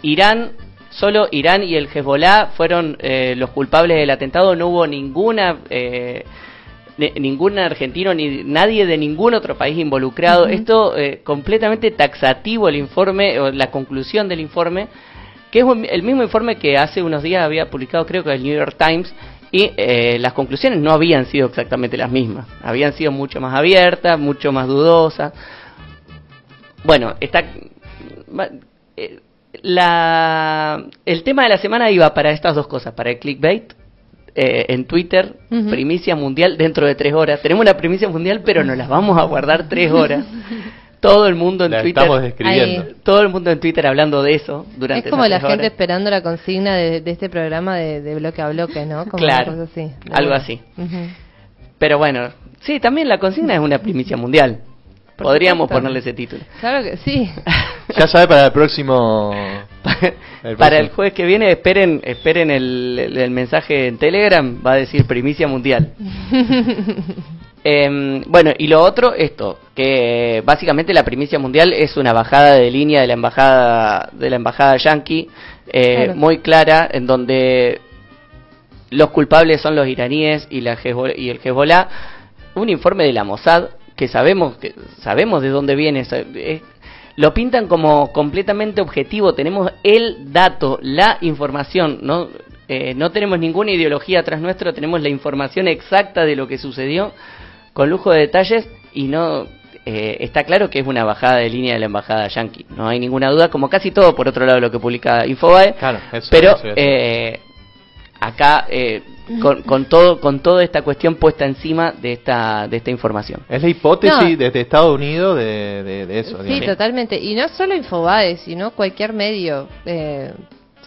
Irán, solo Irán y el Hezbollah fueron eh, los culpables del atentado. No hubo ninguna eh, de- ningún argentino ni nadie de ningún otro país involucrado. Esto eh, completamente taxativo el informe o la conclusión del informe, que es el mismo informe que hace unos días había publicado creo que el New York Times y eh, las conclusiones no habían sido exactamente las mismas, habían sido mucho más abiertas, mucho más dudosas. Bueno, está eh, la el tema de la semana iba para estas dos cosas, para el clickbait eh, en Twitter, primicia mundial dentro de tres horas. Tenemos una primicia mundial, pero nos las vamos a guardar tres horas. Todo el mundo en La Twitter, estamos describiendo. Ahí. todo el mundo en Twitter hablando de eso durante Es como la gente horas. esperando la consigna de, de este programa de, de bloque a bloque, ¿no? Como Claro, una cosa así. algo así. Ujú. Pero bueno, sí, también la consigna es una primicia mundial. Por Podríamos supuesto. ponerle ese título. Claro que sí. Ya sabe para el próximo. El Para el jueves que viene, esperen, esperen el, el- el mensaje en Telegram, va a decir primicia mundial. Em, bueno, y lo otro, esto, que básicamente la primicia mundial es una bajada de línea de la embajada de la embajada yankee, eh, Claro. muy clara, en donde los culpables son los iraníes y la y el Hezbollah. Un informe de la Mossad que sabemos que sabemos de dónde viene. es- lo pintan como completamente objetivo. Tenemos el dato, la información. No, Eh, no tenemos ninguna ideología atrás nuestro. Tenemos la información exacta de lo que sucedió con lujo de detalles y no eh, está claro que es una bajada de línea de la embajada yankee. No hay ninguna duda, como casi todo por otro lado lo que publica Infobae. Claro, eso, pero eso, eso. eh, acá eh, con, con todo con toda esta cuestión puesta encima de esta de esta información. Es la hipótesis No. desde Estados Unidos de, de, de eso. Sí, digamos. totalmente. Y no solo Infobae, sino cualquier medio, eh,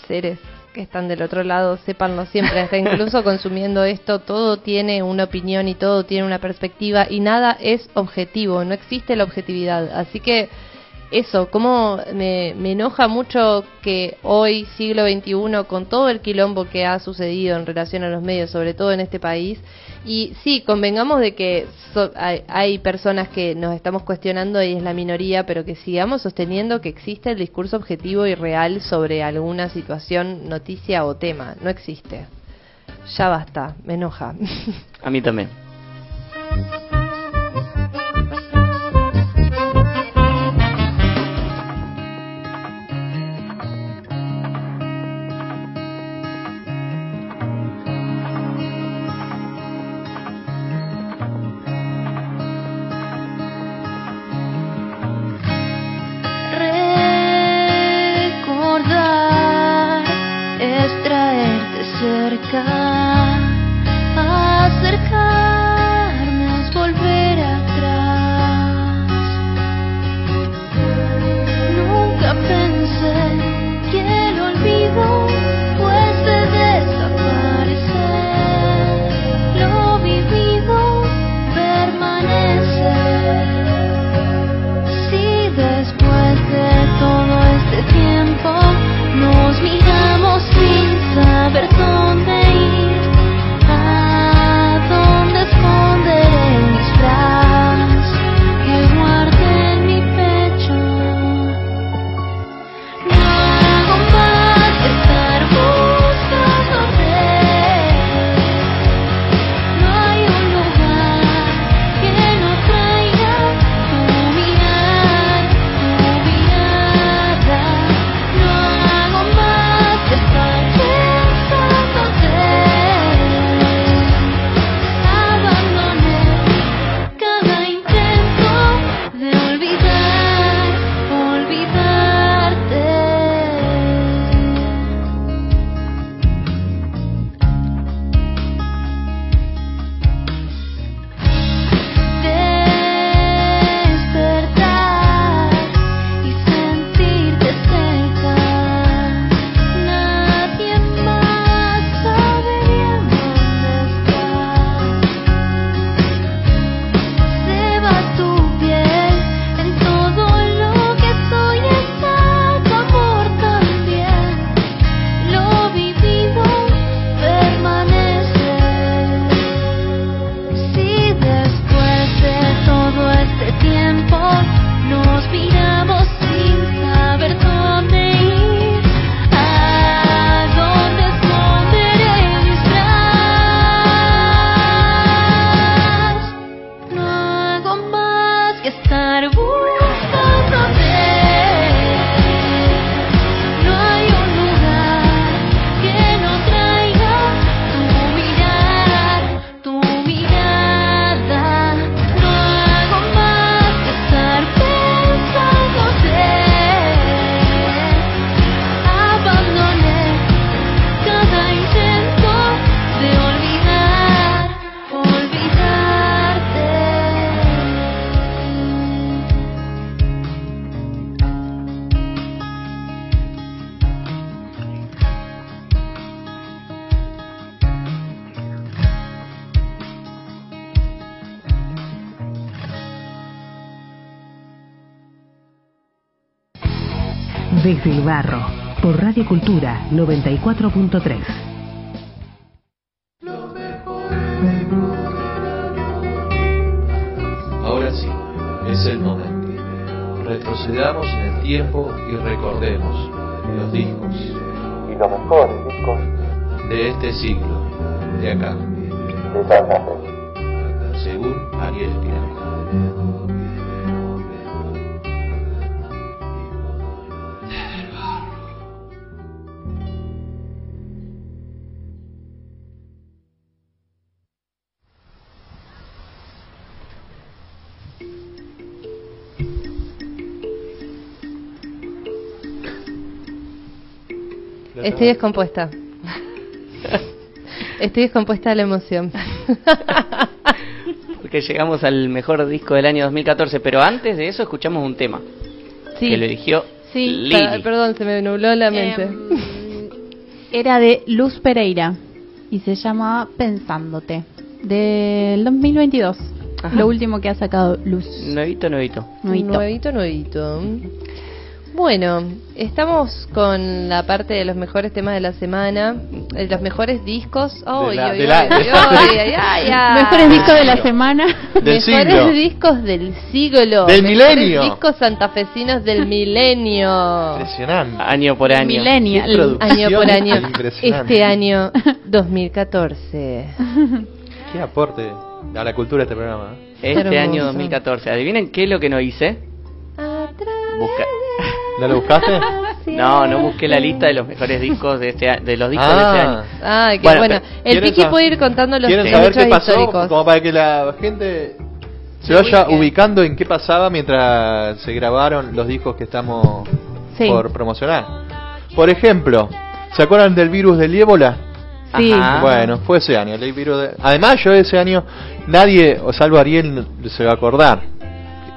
seres que están del otro lado, sépanlo siempre, hasta incluso consumiendo esto, todo tiene una opinión y todo tiene una perspectiva y nada es objetivo, no existe la objetividad. Así que eso, como me, me enoja mucho que hoy, siglo XXI, con todo el quilombo que ha sucedido en relación a los medios, sobre todo en este país, y sí, convengamos de que so- hay, hay personas que nos estamos cuestionando y es la minoría, pero que sigamos sosteniendo que existe el discurso objetivo y real sobre alguna situación, noticia o tema. No existe. Ya basta, me enoja. A mí también. Radio Cultura 94.3. Ahora sí, es el momento. Retrocedamos en el tiempo y recordemos los discos Y los mejores discos de este siglo, de acá, de Estoy descompuesta. Estoy descompuesta de la emoción. Porque llegamos al mejor disco del año 2014, pero antes de eso escuchamos un tema Sí. que lo eligió Sí. Lili. Per- Perdón, se me nubló la mente. Em, era de Luz Pereira y se llama Pensándote, del 2022. Ajá. Lo último que ha sacado Luz. Nuevito, nuevito. Nuevito. Nuevito, nuevito. Bueno, estamos con la parte de los mejores temas de la semana, de los mejores discos. Mejores discos de la semana. Del mejores siglo. discos del siglo. Del Mejores milenio. discos santafesinos del milenio. Impresionante. Año por año. Producción Año por año. Este año 2014. Qué aporte a la cultura este programa. ¿eh? Este Hermoso. año 2014. Adivinen qué es lo que no hice. Busca... ¿No lo buscaste? No, no busqué la lista de los mejores discos de este a- de los discos Ah. de este año. Ay, qué Bueno, bueno. El ¿quieren Piki sab- puede ir contando los ¿Quieren saber hechos qué pasó? históricos. Como para que la gente se vaya ubique. ubicando en qué pasaba mientras se grabaron los discos que estamos Sí. por promocionar. Por ejemplo, ¿se acuerdan del virus del ébola? Sí. Ajá. Bueno, fue ese año. el virus de- Además, yo ese año, nadie, o salvo Ariel, se va a acordar.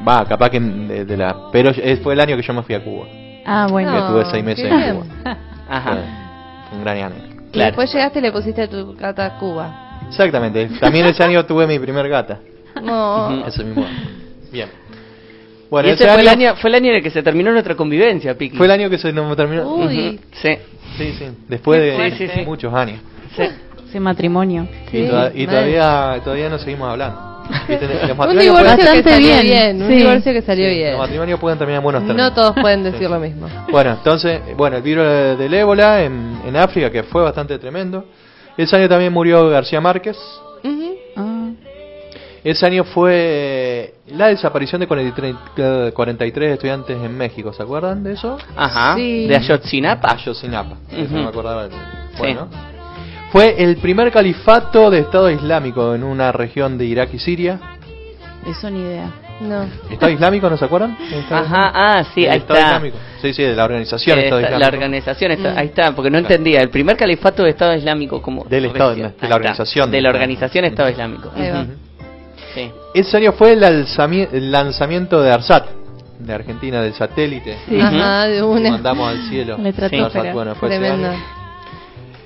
Va, capaz que de, de la. Pero es- fue el año que yo me fui a Cuba. Ah, bueno. que estuve seis meses en. Cuba. Ajá. Fue- un gran año. Y Claro. después llegaste y le pusiste tu gata a Cuba. Exactamente. También ese año tuve mi primer gata. No. Ese mismo año. Bien. Bueno, y ese ese fue, el año año, fue el año en el que se terminó nuestra convivencia, Piki. fue el año que se nos terminó. Uy. Sí, Sí, sí. Después de. Sí, sí. muchos años. sí. Ese matrimonio. Sí, y toda- y todavía, todavía no seguimos hablando. Un divorcio que salió bien, bien. Un sí. divorcio que salió sí, bien. los matrimonios pueden terminar en buenos términos. No todos pueden decir Sí. lo mismo. Bueno, entonces, bueno, el virus del ébola en, en África, que fue bastante tremendo. Ese año también murió García Márquez. Ujú. Ah. Ese año fue la desaparición de 43, eh, 43 estudiantes en México, ¿se acuerdan de eso? Ajá. Sí. De Ayotzinapa. Ayotzinapa, eso Ujú. no me acordaba. Bueno, fue el primer califato de Estado Islámico en una región de Irak y Siria. Eso ni idea. No. ¿Estado Islámico, no se acuerdan? ¿El Estado Ajá, Islámico? ah, sí, ahí Estado está. Islámico. Sí, sí, de la organización Eh, Estado Islámico. la organización está, Mm. ahí está, porque no Claro. entendía. El primer califato de Estado Islámico como Del Estado, de la está, organización. de la organización Estado. Islámico. Ahí va. Sí. Ese año fue el, alzami- el lanzamiento de ARSAT, de Argentina, del satélite. Sí. Ajá, de una. mandamos al cielo. La estratosfera. ARSAT, bueno, fue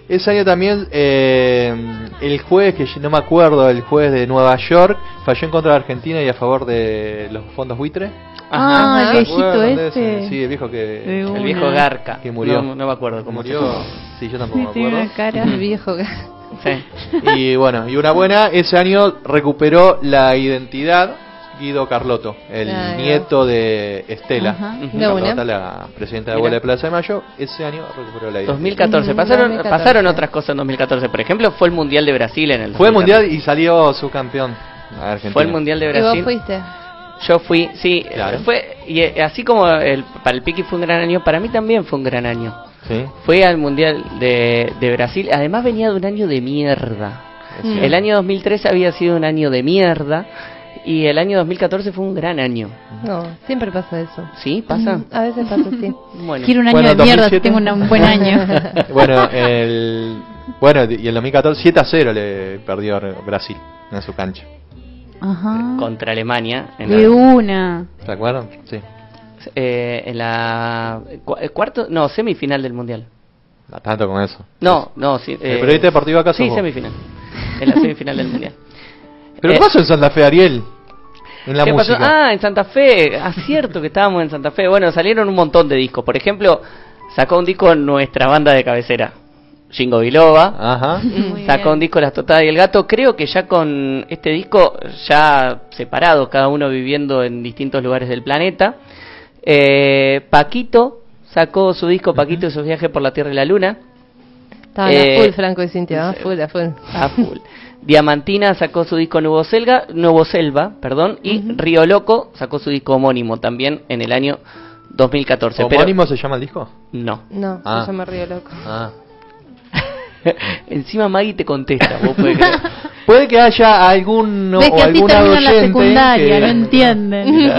ese año. También eh, el juez, que no me acuerdo, el juez de Nueva York, falló en contra de Argentina y a favor de los fondos buitre. Ah, Ajá. el viejito ¿Se acuerdan de este. ese? Sí, el viejo que, De El viejo Garca. que murió. No, no me acuerdo cómo murió. Sí, yo tampoco Sí, me tiene acuerdo. una cara. El viejo. que- Sí. Y bueno, y una buena, ese año recuperó la identidad Guido Carlotto, el nieto de Estela. Ajá. De. Carlota, la presidenta de abuela de Plaza de Mayo, ese año recuperó la identidad. 2014. Mm, Pasaron, 2014. pasaron otras cosas en 2014. Por ejemplo, fue el Mundial de Brasil en el Fue el 2014. mundial y salió su campeón a Argentina. Fue el Mundial de ¿Y vos Brasil. fuiste? Yo fui, sí, Claro. fue y eh, así como el, para el Piki fue un gran año, para mí también fue un gran año. Sí, Fue al Mundial de, de Brasil, además venía de un año de mierda. El año 2013 había sido un año de mierda y el año 2014 fue un gran año. No, siempre pasa eso. ¿Sí? ¿Pasa? Mm, A veces pasa así. Bueno. Quiero un año Bueno, de mierda si 2007. tengo una- un buen año. bueno, el, bueno, y el 2014 7 a 0 le perdió Brasil en su cancha. Ajá. Contra Alemania en De la, una. ¿Se acuerdan? Sí. eh, en la cu- eh, cuarto, no, semifinal del Mundial. No tanto con eso. No, no, sí. ¿El periodista deportivo acá Sí, semifinal. En la semifinal del Mundial. ¿Pero Eh, qué pasó en Santa Fe, Ariel? En la ¿Qué pasó? música. Ah, en Santa Fe. Ah, cierto que estábamos en Santa Fe. Bueno, salieron un montón de discos. Por ejemplo, sacó un disco nuestra banda de cabecera, Jingo Biloba. Ajá. Sacó un disco Las Totadas y el Gato. Creo que ya con este disco, ya separados, cada uno viviendo en distintos lugares del planeta. Eh, Paquito sacó su disco Paquito y sus viajes por la Tierra y la Luna. Estaban Eh, a full Franco y Cintia, a full, a full. A full. Diamantina sacó su disco Nuevo Selva, Nuevo Selva, perdón, y Río Loco sacó su disco homónimo también en el año 2014. pero- ¿Homónimo se llama el disco? no. No, Ah. se llama Río Loco. Ah. Encima Maggie te contesta, vos creer. Puede que haya algún Ves o que así alguna terminan la secundaria, que- no entienden.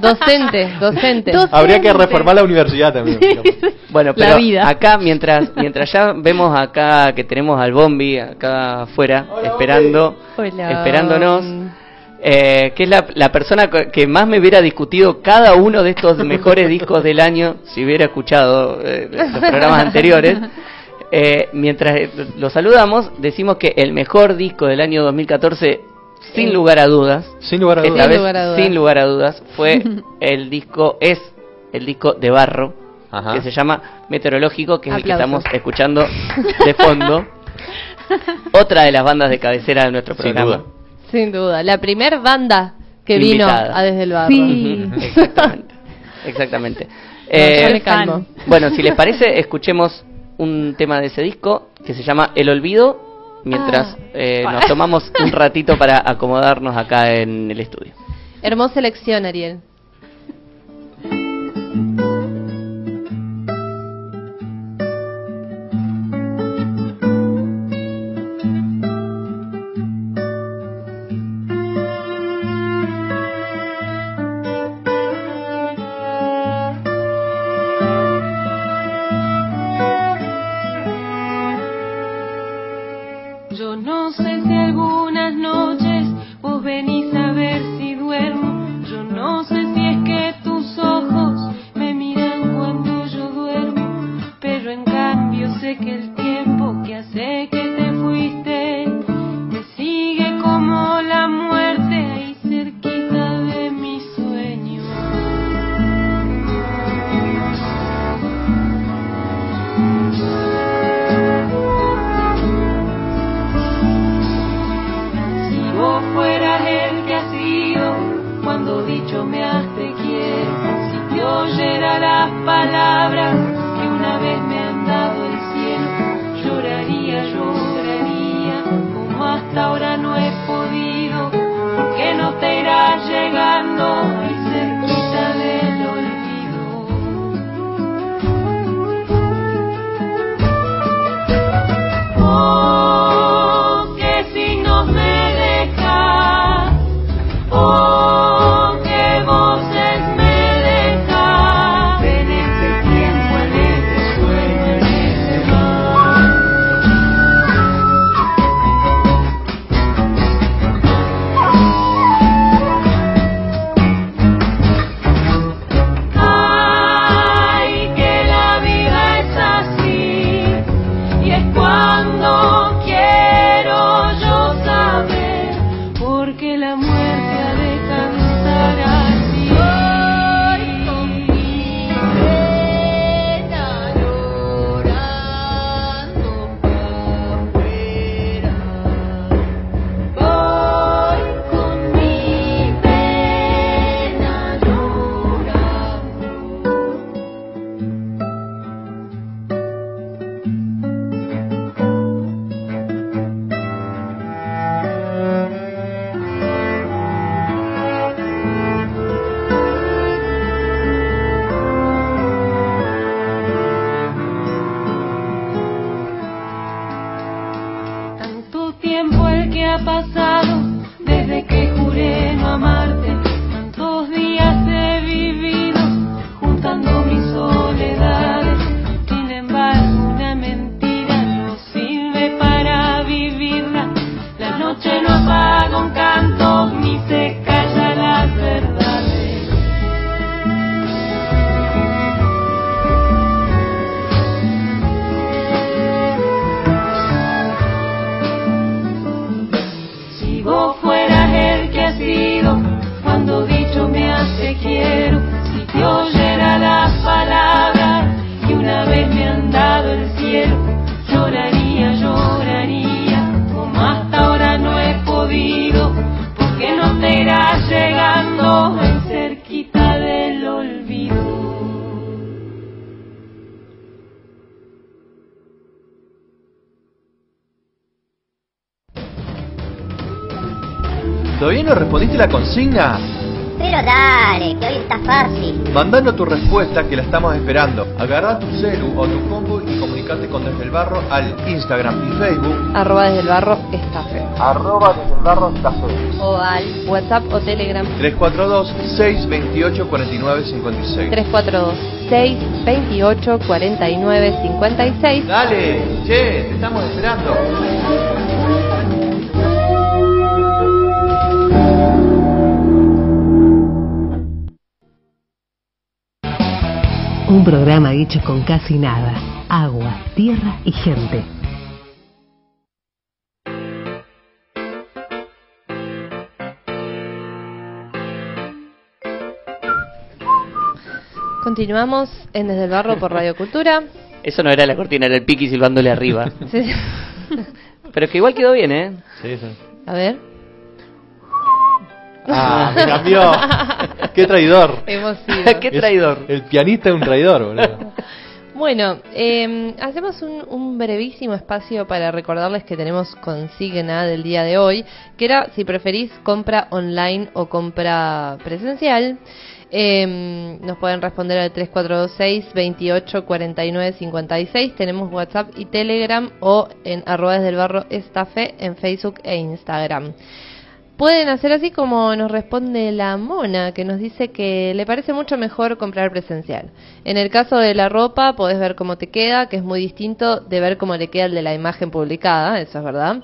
docente, docente. Habría que reformar la universidad también. Bueno, La pero vida. acá mientras mientras ya vemos acá que tenemos al Bombi acá afuera esperando Hola. esperándonos eh, que es la, la persona que más me hubiera discutido cada uno de estos mejores discos del año si hubiera escuchado eh, los programas anteriores. Eh, mientras lo saludamos, decimos que el mejor disco del año 2014, sin Sí. lugar a dudas, Sin lugar a esta dudas. Sin vez, lugar a dudas. sin lugar a dudas, fue el disco, es el disco de Barro, Ajá. que se llama Meteorológico, que es el que estamos escuchando de fondo. Otra de las bandas de cabecera de nuestro Sin programa. Sin duda. La primer banda que Invitada. vino a Desde el Barro. Sí. Exactamente. Exactamente. No, Eh, ya me calmo. bueno, si les parece, escuchemos un tema de ese disco que se llama El Olvido, mientras Ah. eh, nos tomamos un ratito para acomodarnos acá en el estudio. Hermosa elección, Ariel. ¿Todavía no respondiste la consigna? Pero dale, que hoy está fácil. Mandanos tu respuesta que la estamos esperando. Agarra tu celu o tu combo y comunicate con Desde el Barro al Instagram y Facebook. Arroba desde el barro estafe. Arroba Desde el Barro O al WhatsApp o Telegram 342-628-4956. 342 628 49 56. Dale, che, te estamos esperando. Un programa hecho con casi nada. Agua, tierra y gente. Continuamos en Desde el Barro por Radio Cultura. Eso no era la cortina, era el piqui silbándole arriba. Sí. Pero es que igual quedó bien, ¿eh? Sí, sí. A ver. Ah, me cambió. Qué traidor. Hemos sido. Qué traidor. Es- el pianista es un traidor, boludo. Bueno, eh, hacemos un, un brevísimo espacio para recordarles que tenemos consigna del día de hoy, que era si preferís compra online o compra presencial. Eh, nos pueden responder al 3426 28 49 56. Tenemos WhatsApp y Telegram o en arroba desde el barro estafe en Facebook e Instagram. Pueden hacer así como nos responde la mona, que nos dice que le parece mucho mejor comprar presencial. En el caso de la ropa, podés ver cómo te queda, que es muy distinto de ver cómo le queda el de la imagen publicada, eso es verdad.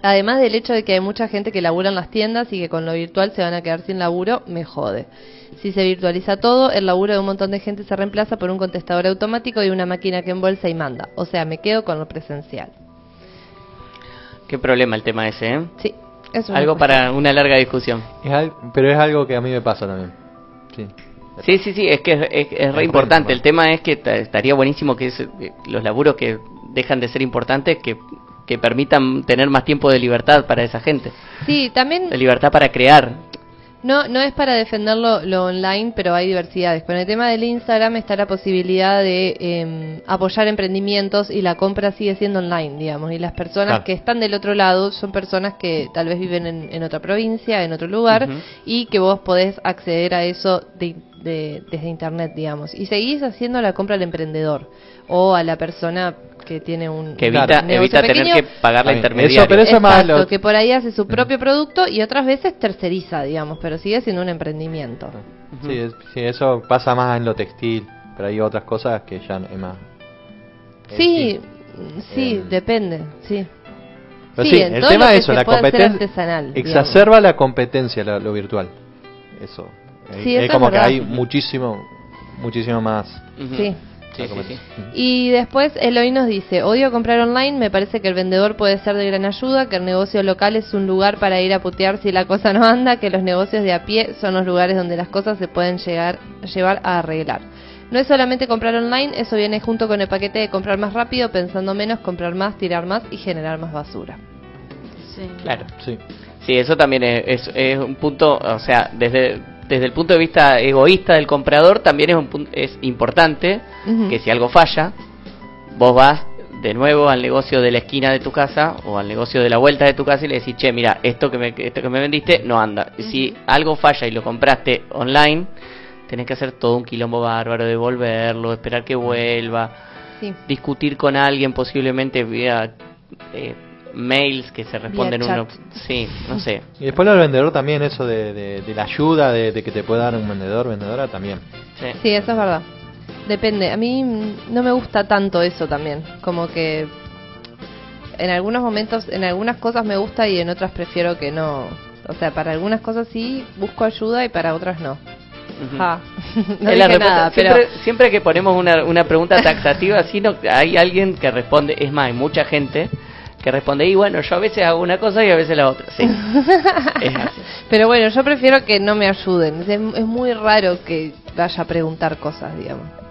Además del hecho de que hay mucha gente que labura en las tiendas y que con lo virtual se van a quedar sin laburo, me jode. Si se virtualiza todo, el laburo de un montón de gente se reemplaza por un contestador automático y una máquina que embolsa y manda. O sea, me quedo con lo presencial. Qué problema el tema ese, ¿eh? Sí, es Algo para una larga discusión. Es al- pero es algo que a mí me pasa también. Sí. Sí, sí, sí, es que es, es- es re importante. El tema es que ta- estaría buenísimo que es, eh, los laburos que dejan de ser importantes, que, que permitan tener más tiempo de libertad para esa gente. Sí, también De libertad para crear. No, no es para defenderlo lo online, pero hay diversidades. Con el tema del Instagram está la posibilidad de eh, apoyar emprendimientos y la compra sigue siendo online, digamos. Y las personas Claro. que están del otro lado son personas que tal vez viven en, en otra provincia, en otro lugar, y que vos podés acceder a eso de- de- desde internet, digamos. Y seguís haciendo la compra al emprendedor o a la persona que tiene un Que evita, negocio evita tener pequeño. que pagar la intermediaria. Eso, pero eso es más Exacto, lo- que por ahí hace su propio producto y otras veces terceriza, digamos, pero sigue siendo un emprendimiento. Sí, es- sí, eso pasa más en lo textil, pero hay otras cosas que ya no- es más. eh, Sí, sí, Eh, depende, sí. Pero Sí, sí, en el todo tema lo que es eso, la competencia artesanal, exacerba la competencia lo, lo virtual. Eso. Sí, es eso es como que verdad. hay muchísimo muchísimo más. Ujú. Sí. Sí, sí, sí. Y después Eloy nos dice, odio comprar online, me parece que el vendedor puede ser de gran ayuda, que el negocio local es un lugar para ir a putear si la cosa no anda, que los negocios de a pie son los lugares donde las cosas se pueden llegar, llevar a arreglar. No es solamente comprar online, eso viene junto con el paquete de comprar más rápido, pensando menos, comprar más, tirar más y generar más basura. Sí. Claro. Sí. Sí, eso también es, es, es un punto, o sea, desde, desde el punto de vista egoísta del comprador, también es, un es importante que si algo falla, vos vas de nuevo al negocio de la esquina de tu casa o al negocio de la vuelta de tu casa y le decís, che, mira, esto que me, esto que me vendiste no anda. Y Si algo falla y lo compraste online, tenés que hacer todo un quilombo bárbaro, devolverlo, esperar que vuelva, Sí. discutir con alguien posiblemente vía eh, mails que se responden uno. Sí, no sé. Y después lo del vendedor también, eso de, de- de la ayuda, de, de que te pueda dar un vendedor, vendedora también. Sí. Sí, eso es verdad. Depende. A mí no me gusta tanto eso también. Como que en algunos momentos, en algunas cosas me gusta y en otras prefiero que no. O sea, para algunas cosas sí busco ayuda y para otras no. No Es la nada, siempre, pero siempre que ponemos una, una pregunta taxativa, así no, hay alguien que responde, es más, hay mucha gente que responde, y bueno, yo a veces hago una cosa y a veces la otra. Sí, es así. pero bueno, yo prefiero que no me ayuden. Es, es muy raro que vaya a preguntar cosas, digamos.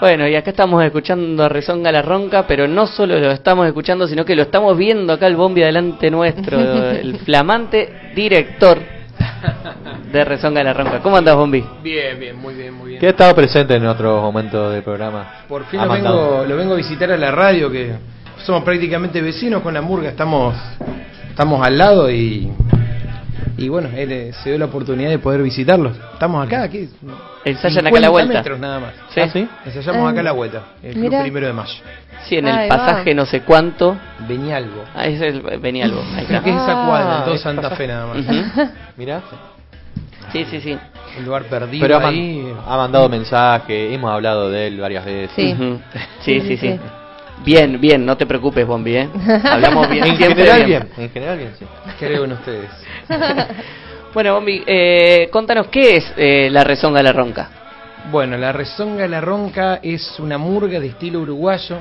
Bueno, y acá estamos escuchando a Rezonga la Ronca, pero no solo lo estamos escuchando, sino que lo estamos viendo acá el Bombi delante nuestro, el flamante director de Rezonga la Ronca. ¿Cómo andas, Bombi? Bien, bien, muy bien, muy bien. Que ha estado presente en otros momentos del programa. Por fin lo vengo, lo vengo a visitar a la radio, que somos prácticamente vecinos con la murga, estamos, estamos al lado y, y bueno, él eh, se dio la oportunidad de poder visitarlos. Estamos acá, aquí. Ensayan acá a la 50 vuelta. metros nada más. ¿Sí? ¿Ah, sí? Ensayamos Ah. acá a la vuelta, el club primero de mayo. Sí, en Ahí el va. pasaje no sé cuánto. Benialvo. Ah, es el Benialvo. Ahí Creo que es esa cuadra, en todo es Santa pasaje. Fe nada más. Ujú. Mirá. Sí, sí, sí. Un lugar perdido Pero ha, man- ahí. ha mandado mensaje, hemos hablado de él varias veces. Sí. Ujú. sí, sí, sí. Bien, bien, no te preocupes, Bombi, ¿eh? Hablamos bien. En general bien. En general bien, sí. Creo en ustedes. Bueno, Bombi, eh, contanos, ¿qué es eh, la rezonga de la ronca? Bueno, la rezonga la ronca es una murga de estilo uruguayo.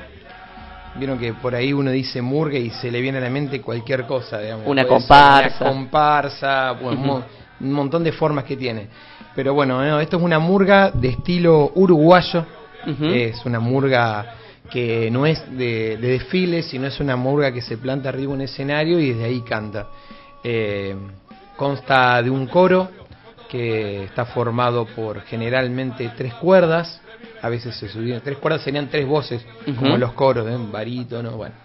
Vieron que por ahí uno dice murga y se le viene a la mente cualquier cosa, digamos. Una Puede comparsa. Una comparsa, bueno, un mo- un montón de formas que tiene. Pero bueno, no, esto es una murga de estilo uruguayo. Es una murga que no es de, de desfile, sino es una murga que se planta arriba en un escenario y desde ahí canta. Eh, consta de un coro que está formado por generalmente tres cuerdas, a veces se subían, tres cuerdas serían tres voces, como los coros, ¿eh? barítono, bueno.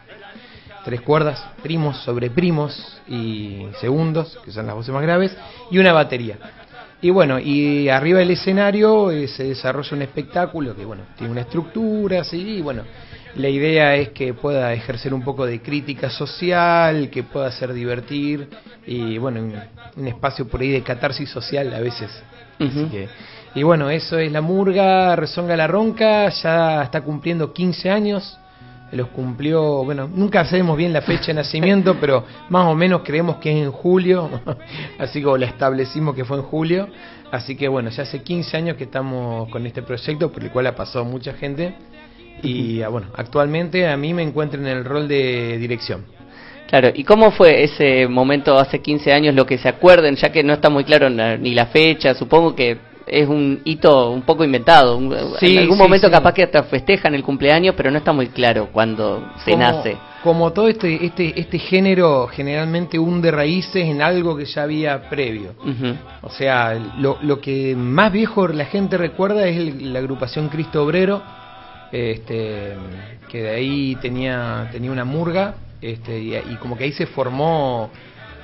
Tres cuerdas, primos sobre primos y segundos, que son las voces más graves, y una batería. Y bueno, y arriba del escenario eh, se desarrolla un espectáculo que, bueno, tiene una estructura, así, y bueno, la idea es que pueda ejercer un poco de crítica social, que pueda hacer divertir, y bueno, un, un espacio por ahí de catarsis social a veces. Así que, y bueno, eso es la murga, Rezonga la Ronca, ya está cumpliendo 15 años, los cumplió, bueno, nunca sabemos bien la fecha de nacimiento, pero más o menos creemos que es en julio, así como la establecimos que fue en julio, así que bueno, ya hace 15 años que estamos con este proyecto, por el cual ha pasado mucha gente, y ah, bueno, actualmente a mí me encuentro en el rol de dirección. Claro, ¿y cómo fue ese momento hace 15 años, lo que se acuerden, ya que no está muy claro ni la fecha, supongo que es un hito un poco inventado, Sí, en algún sí, momento sí. capaz que hasta festejan el cumpleaños, pero no está muy claro cuando se como, nace. Como todo este, este, este género generalmente hunde raíces en algo que ya había previo. O sea, lo, lo que más viejo la gente recuerda es el- la agrupación Cristo Obrero, este, que de ahí tenía, tenía una murga, este, y, y como que ahí se formó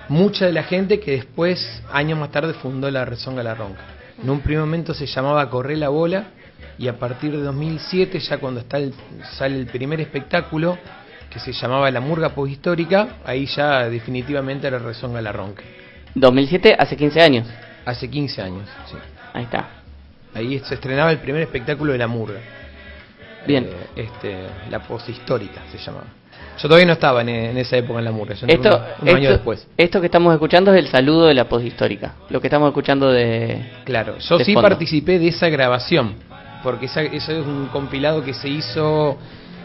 mucha de la gente que después, años más tarde, fundó la Rezonga La Ronca. En un primer momento se llamaba Correr la Bola y a partir de 2007, ya cuando está el- sale el primer espectáculo, que se llamaba La Murga Posthistórica, ahí ya definitivamente era Rezonga la Ronca. 2007, hace 15 años. Hace 15 años, sí. Ahí está. Ahí se estrenaba el primer espectáculo de La Murga. Bien. Eh, este, la Posthistórica se llamaba. Yo todavía no estaba en, en esa época en La Murga, yo Esto, un, un año después. esto que estamos escuchando es el saludo de la poshistórica. Lo que estamos escuchando de. Claro, yo de sí fondo. participé de esa grabación, porque esa, eso es un compilado que se hizo,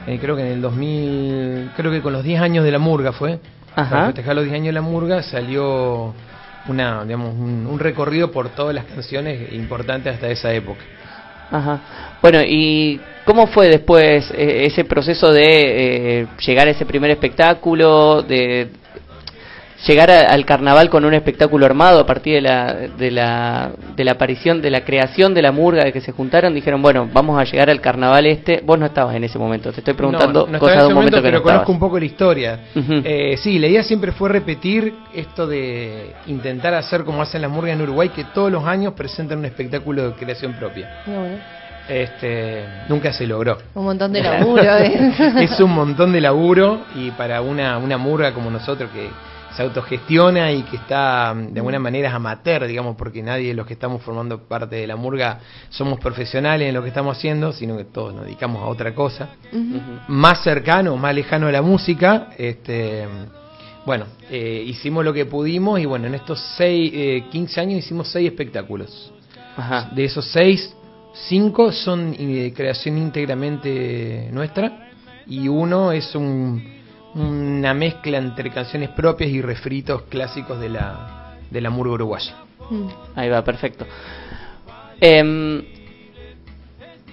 eh, creo que en el 2000, creo que con los 10 años de la murga fue. Ajá. Para festejar los 10 años de la murga salió una, digamos, un, un recorrido por todas las canciones importantes hasta esa época. Ajá. Bueno, ¿y cómo fue después eh, ese proceso de eh, llegar a ese primer espectáculo, de llegar a- al carnaval con un espectáculo armado a partir de la, de la de la aparición, de la creación de la murga, de que se juntaron, dijeron, bueno, vamos a llegar al carnaval este. Vos no estabas en ese momento, te estoy preguntando No, no estaba cosas en de ese un momento que pero no conozco estabas. un poco la historia. Eh, sí, la idea siempre fue repetir esto de intentar hacer como hacen las murgas en Uruguay, que todos los años presentan un espectáculo de creación propia. No, bueno, Este, nunca se logró. un montón de laburo. ¿eh? es un montón de laburo y para una, una murga como nosotros que se autogestiona y que está mm, de alguna manera amateur, digamos, porque nadie de los que estamos formando parte de la murga somos profesionales en lo que estamos haciendo, sino que todos nos dedicamos a otra cosa. Más cercano, más lejano a la música, este, bueno, eh, hicimos lo que pudimos y bueno, en estos seis, eh, 15 años hicimos seis espectáculos. Ajá. De esos seis, cinco son eh, creación íntegramente nuestra y uno es un- una mezcla entre canciones propias y refritos clásicos de la, de la murga uruguaya. Mm. Ahí va, perfecto. Em,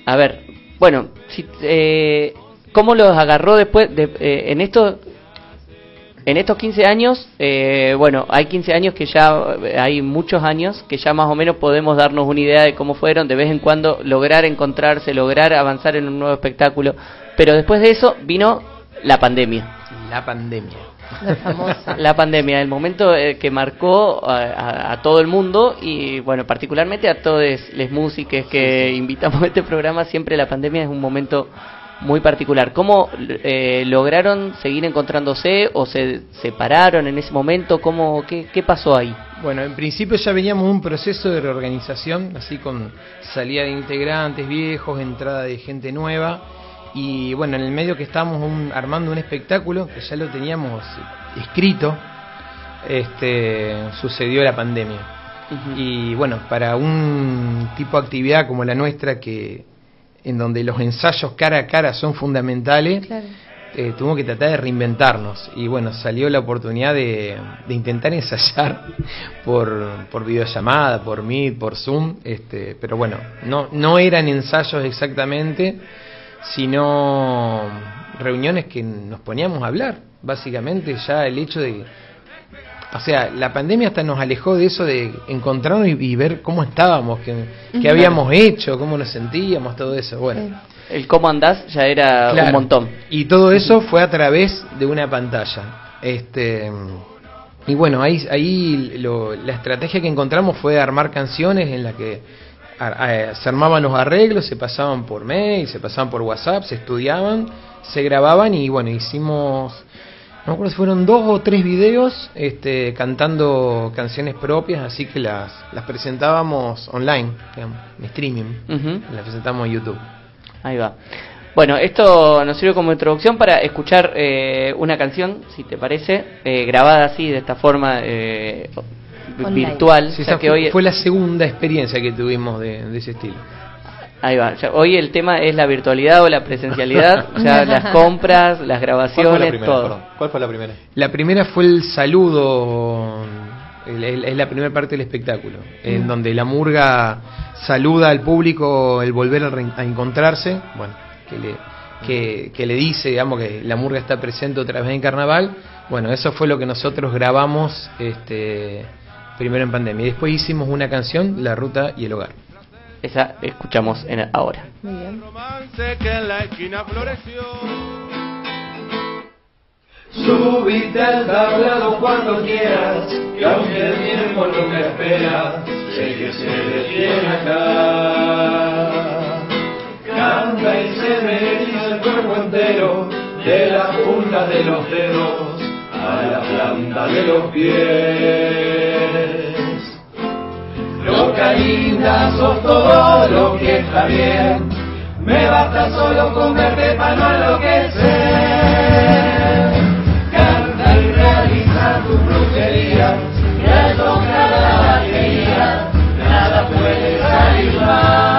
a ver, bueno, si, eh, ¿cómo los agarró después de, eh, en estos en estos 15 años? eh, bueno, hay 15 años que ya hay muchos años que ya más o menos podemos darnos una idea de cómo fueron, de vez en cuando lograr encontrarse, lograr avanzar en un nuevo espectáculo, pero después de eso vino la pandemia. La pandemia. La famosa. La pandemia, el momento eh, que marcó a, a- a todo el mundo y, bueno, particularmente a todos les músicos que invitamos a este programa, siempre la pandemia es un momento muy particular. ¿Cómo eh, lograron seguir encontrándose o se separaron en ese momento? ¿Cómo, qué, qué pasó ahí? Bueno, en principio ya veníamos un proceso de reorganización, así con salida de integrantes viejos, entrada de gente nueva. Y bueno, en el medio que estábamos un- armando un espectáculo, que ya lo teníamos escrito, este, sucedió la pandemia. Y bueno, para un tipo de actividad como la nuestra, que en donde los ensayos cara a cara son fundamentales, Claro. eh, tuvimos que tratar de reinventarnos y bueno, salió la oportunidad de, de intentar ensayar por, por videollamada, por Meet, por Zoom, este, pero bueno, no, no eran ensayos exactamente, sino reuniones que nos poníamos a hablar, básicamente ya el hecho de... O sea, la pandemia hasta nos alejó de eso de encontrarnos y, y ver cómo estábamos, qué, qué habíamos hecho, cómo nos sentíamos, todo eso. Bueno, El cómo andás ya era Claro. un montón. y todo eso fue a través de una pantalla. Este y bueno, ahí ahí lo- la estrategia que encontramos fue armar canciones en las que se armaban los arreglos, se pasaban por mail, se pasaban por WhatsApp, se estudiaban, se grababan y bueno, hicimos no me acuerdo si fueron dos o tres videos este, cantando canciones propias, así que las, las presentábamos online, digamos, en streaming, las presentamos en YouTube. Ahí va. Bueno, esto nos sirve como introducción para escuchar eh, una canción, si te parece, eh, grabada así, de esta forma eh, Online. virtual. Sí, o sea que fue, hoy, fue la segunda experiencia que tuvimos de, de ese estilo. ahí va. Ya, hoy el tema es la virtualidad o la presencialidad, ya las compras, las grabaciones, todo. ¿Cuál fue la primera? La primera fue el saludo, es la primera parte del espectáculo, en Mm. donde la murga saluda al público el volver a, re- a encontrarse, bueno, que le, que, que le dice, digamos, que la murga está presente otra vez en carnaval. Bueno, eso fue lo que nosotros grabamos este, primero en pandemia. Y después hicimos una canción, La Ruta y el Hogar. Esa escuchamos en ahora. Muy bien. Sé que en la esquina floreció. Subite al tablado cuando quieras, que aunque el tiempo no me espera, sé que se detiene acá. Canta y se me eriza el cuerpo entero, de las puntas de los dedos a la planta de los pies. Loca linda, sos todo lo que está bien, me basta solo con verte para no enloquecer. Canta y realiza tu brujería, que toca la batería, nada puede salir mal.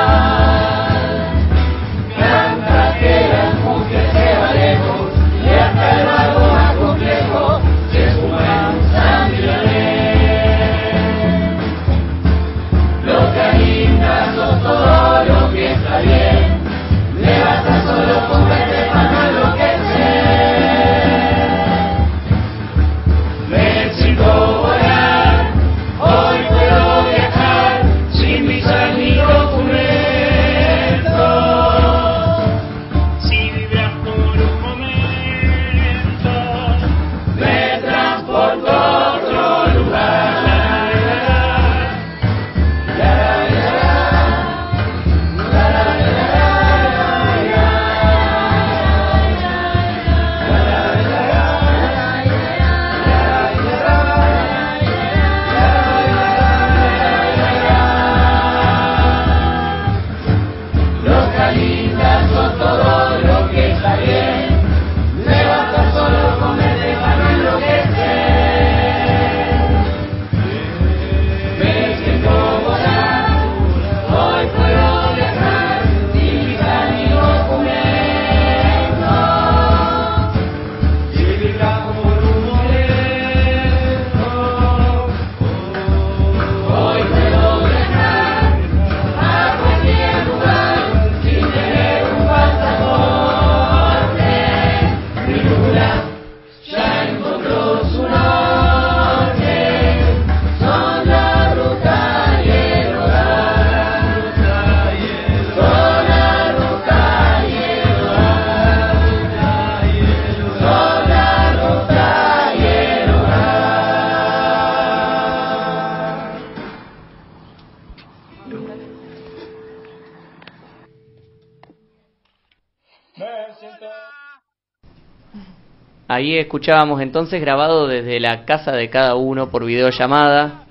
Ahí escuchábamos entonces grabado desde la casa de cada uno por videollamada.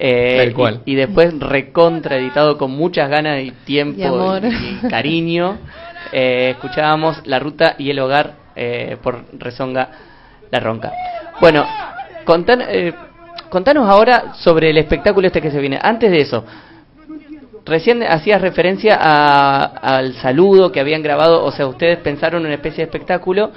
eh, Tal cual. Y, y después recontra editado con muchas ganas y tiempo Y amor. y- y cariño. Eh, escuchábamos La Ruta y el Hogar eh, por Rezonga La Ronca. Bueno, contan- eh, contanos ahora sobre el espectáculo este que se viene. Antes de eso, Recién hacías referencia a- al saludo que habían grabado, o sea, ustedes pensaron en una especie de espectáculo.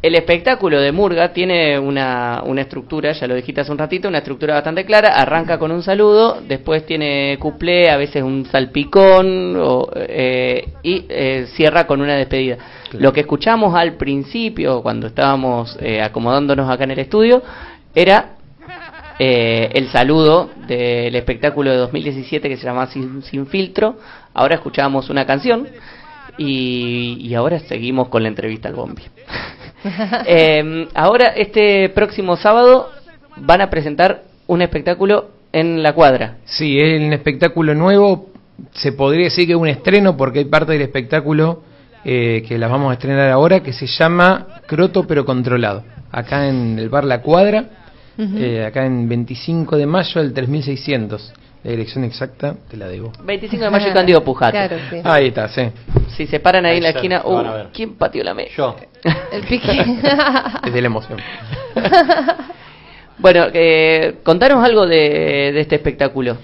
El espectáculo de Murga tiene una, una estructura, ya lo dijiste hace un ratito, una estructura bastante clara. Arranca con un saludo, después tiene cuplé, a veces un salpicón o, eh, y eh, cierra con una despedida. Lo que escuchamos al principio, cuando estábamos eh, acomodándonos acá en el estudio, era eh, el saludo del espectáculo de 2017 que se llama Sin, Sin Filtro. Ahora escuchamos una canción y, y ahora seguimos con la entrevista al Bombi. Eh, ahora, este próximo sábado, van a presentar un espectáculo en la cuadra. Sí, es un espectáculo nuevo. Se podría decir que es un estreno porque hay parte del espectáculo eh, que las vamos a estrenar ahora que se llama Croto pero controlado. Acá en el bar La Cuadra, eh, acá en 25 de mayo del 3600. La dirección exacta te la debo. 25 de mayo y Cándido Pujate. Claro, sí. Ahí está, sí. Si se paran ahí, Ahí en la esquina, uh. ¿quién pateó la mesa? Yo. El pique. Desde la emoción. bueno, eh, contanos algo de, de este espectáculo.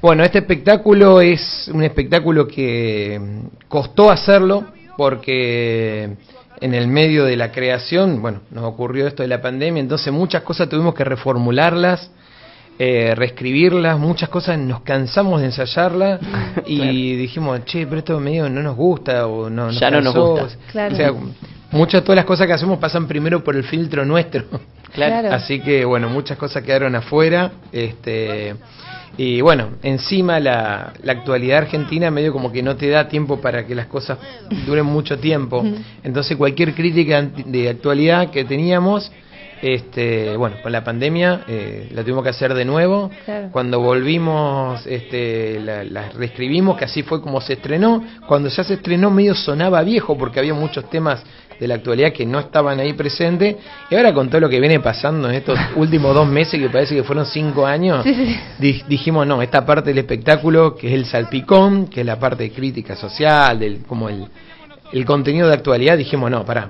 Bueno, este espectáculo es un espectáculo que mm, costó hacerlo porque en el medio de la creación, bueno, nos ocurrió esto de la pandemia, entonces muchas cosas tuvimos que reformularlas, eh, reescribirlas, muchas cosas nos cansamos de ensayarlas y dijimos, che, pero esto medio no nos gusta o no nos Ya no nos cansó". gusta. Claro. O sea, muchas todas las cosas que hacemos pasan primero por el filtro nuestro. Claro. Así que bueno, muchas cosas quedaron afuera. Este, y bueno, encima la, la actualidad argentina medio como que no te da tiempo para que las cosas duren mucho tiempo. Entonces cualquier crítica de actualidad que teníamos Este, bueno, con la pandemia eh, la tuvimos que hacer de nuevo. Claro. Cuando volvimos, este, la, la reescribimos, que así fue como se estrenó. Cuando ya se estrenó, medio sonaba viejo porque había muchos temas de la actualidad que no estaban ahí presentes. Y ahora con todo lo que viene pasando en estos últimos dos meses, que parece que fueron cinco años, Sí, sí. di- dijimos, no, esta parte del espectáculo, que es el salpicón, que es la parte de crítica social, del como el, el contenido de actualidad, dijimos, no, pará.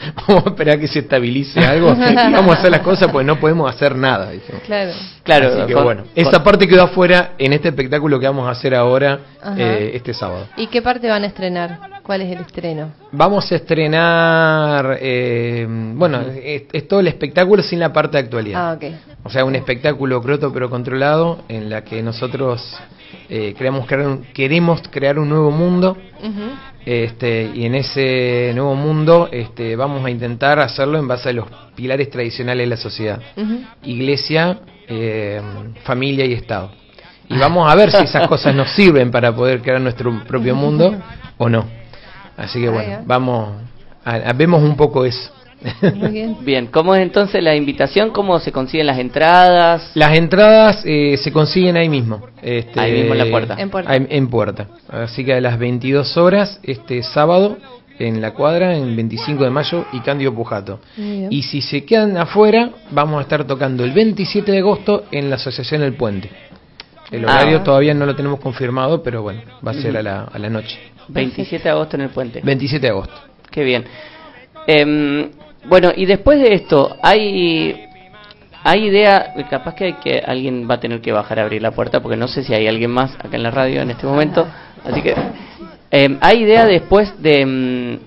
Vamos a esperar que se estabilice algo y vamos a hacer las cosas pues no podemos hacer nada. dijimos. Claro. Claro, Así que con- bueno, con- esa parte quedó afuera en este espectáculo que vamos a hacer ahora, eh, este sábado. ¿Y qué parte van a estrenar? ¿Cuál es el estreno? Vamos a estrenar, eh, bueno, es, es todo el espectáculo sin la parte de actualidad. Ah, ok. O sea, un espectáculo croto pero controlado en la que nosotros eh, queremos, crear un, queremos crear un nuevo mundo este, y en ese nuevo mundo este, vamos a intentar hacerlo en base a los pilares tradicionales de la sociedad. Iglesia, eh, familia y Estado. Y vamos a ver si esas cosas nos sirven para poder crear nuestro propio mundo o no. Así que bueno, vamos, a, a- vemos un poco eso. Muy bien. Bien, ¿cómo es entonces la invitación? ¿Cómo se consiguen las entradas? Las entradas eh, se consiguen ahí mismo. Este, Ahí mismo en la puerta. En puerta. ahí- en puerta. Así que a las 22 horas, este sábado, en la cuadra, en 25 de mayo y Cándido Pujato. Y si se quedan afuera, vamos a estar tocando el 27 de agosto en la Asociación El Puente. El Ah. horario todavía no lo tenemos confirmado, pero bueno, va a ser a la, a la noche. 27 de agosto en el puente. 27 de agosto. Qué bien. Em, bueno, y después de esto, hay hay idea, capaz que, que alguien va a tener que bajar a abrir la puerta, porque no sé si hay alguien más acá en la radio en este momento. Así que, em, hay idea después de, em,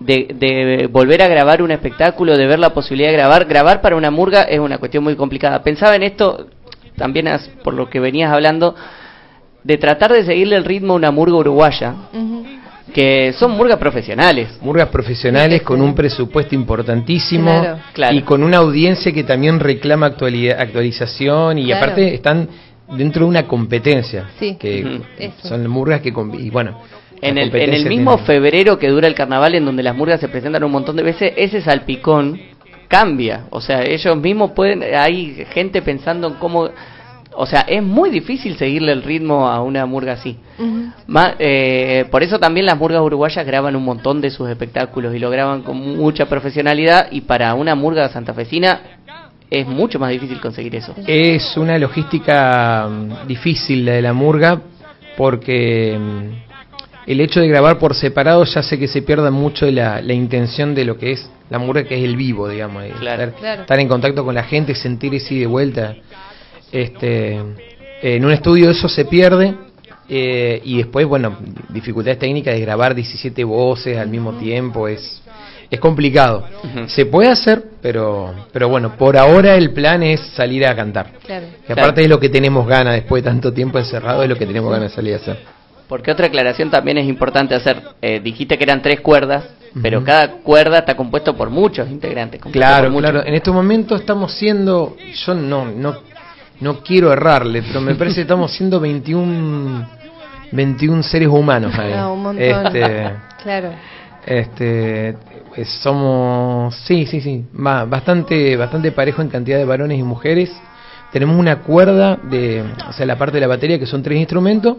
de, de volver a grabar un espectáculo, de ver la posibilidad de grabar. Grabar para una murga es una cuestión muy complicada. Pensaba en esto, también as- por lo que venías hablando, de tratar de seguirle el ritmo a una murga uruguaya, Ujú. Que son murgas profesionales. Murgas profesionales con un presupuesto importantísimo Claro. Claro. y con una audiencia que también reclama actualidad, actualización y Claro. aparte están dentro de una competencia. Sí. Que son murgas que... Y bueno, En el, en el competencia mismo tiene- febrero que dura el carnaval, en donde las murgas se presentan un montón de veces, ese salpicón cambia. O sea, ellos mismos pueden. Hay gente pensando en cómo. O sea, es muy difícil seguirle el ritmo a una murga así. Ma- eh, por eso también las murgas uruguayas graban un montón de sus espectáculos y lo graban con mucha profesionalidad. Y para una murga santafesina es mucho más difícil conseguir eso. Es una logística mm, difícil la de la murga porque mm, el hecho de grabar por separado ya hace que se pierda mucho de la, la intención de lo que es la murga, que es el vivo, digamos, Claro. estar, Claro. estar en contacto con la gente, sentir ese de vuelta. Este, en un estudio eso se pierde eh, y después, bueno, dificultades técnicas de grabar 17 voces al mismo tiempo es, es complicado. Se puede hacer, pero, pero bueno, por ahora el plan es salir a cantar. Claro. Que aparte de lo que tenemos ganas después de tanto tiempo encerrado, es lo que tenemos ganas de salir a hacer. Porque otra aclaración también es importante hacer. Eh, dijiste que eran tres cuerdas, pero cada cuerda está compuesto por muchos integrantes. Claro, por muchos. claro. En estos momentos estamos siendo, yo no, no, no quiero errarle, pero me parece que estamos siendo 21, 21 seres humanos ahí. Ah, un montón. Este, Claro. este, eh, somos, sí, sí, sí, ba- bastante, bastante parejo en cantidad de varones y mujeres. Tenemos una cuerda de, o sea, la parte de la batería que son tres instrumentos,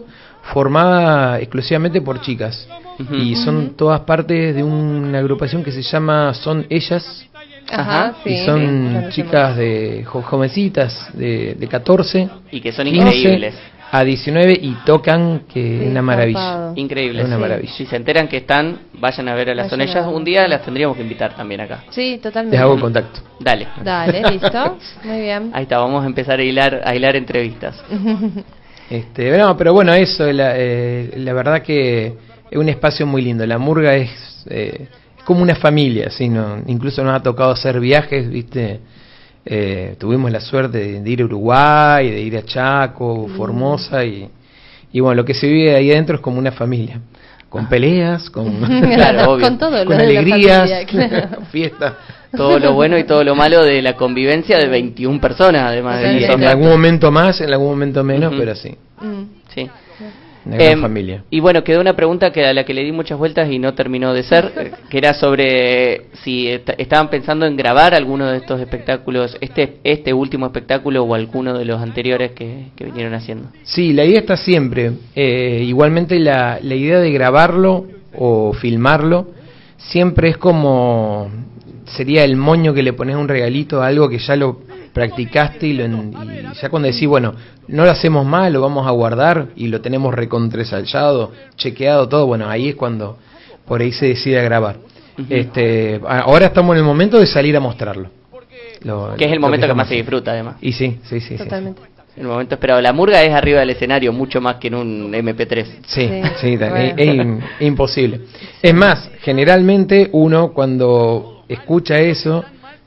formada exclusivamente por chicas. Y son todas partes de una agrupación que se llama Son Ellas, Ajá, sí. y son chicas de jo- jovencitas de, de 14 Y que son 15 increíbles. a 19 y tocan que Sí, es una maravilla. Es una Sí. maravilla. Si se enteran que están, vayan a ver a las Vayan ver. Un día las tendríamos que invitar también acá. Sí, totalmente. Les hago contacto. Dale. Dale, listo. Muy bien. Ahí está, vamos a empezar a hilar, a hilar entrevistas. Este, no, pero bueno, eso, la, eh, la verdad que es un espacio muy lindo. La murga es, eh, es como una familia, ¿sí? ¿no? incluso nos ha tocado hacer viajes, ¿viste? Eh, tuvimos la suerte de, de ir a Uruguay, de ir a Chaco, Formosa, y, y bueno, lo que se vive ahí adentro es como una familia. Con peleas, con, Claro, obvio. Con todo lo con alegrías, familia, claro. fiestas. Todo lo bueno y todo lo malo de la convivencia de 21 personas, además de en 10 algún momento más, en algún momento menos, pero sí. Mm. Sí. Una gran Em, familia. Y bueno, quedó una pregunta que a la que le di muchas vueltas y no terminó de ser, que era sobre si est- estaban pensando en grabar alguno de estos espectáculos, este este último espectáculo o alguno de los anteriores que, que vinieron haciendo. Sí, la idea está siempre. Eh, igualmente la, la idea de grabarlo o filmarlo siempre es como sería el moño que le pones a un regalito a algo que ya lo practicaste y, lo en- y ya cuando decís, bueno, no lo hacemos mal, lo vamos a guardar y lo tenemos recontresallado, chequeado todo, bueno, ahí es cuando por ahí se decide a grabar. este, ahora estamos en el momento de salir a mostrarlo. Lo- Que es el momento que, más se disfruta además. Y sí, sí, sí. sí. Totalmente. El momento esperado. La murga es arriba del escenario mucho más que en un MP3. Sí, Sí, sí, bueno. es, es im- imposible. Es más, generalmente uno cuando escucha eso,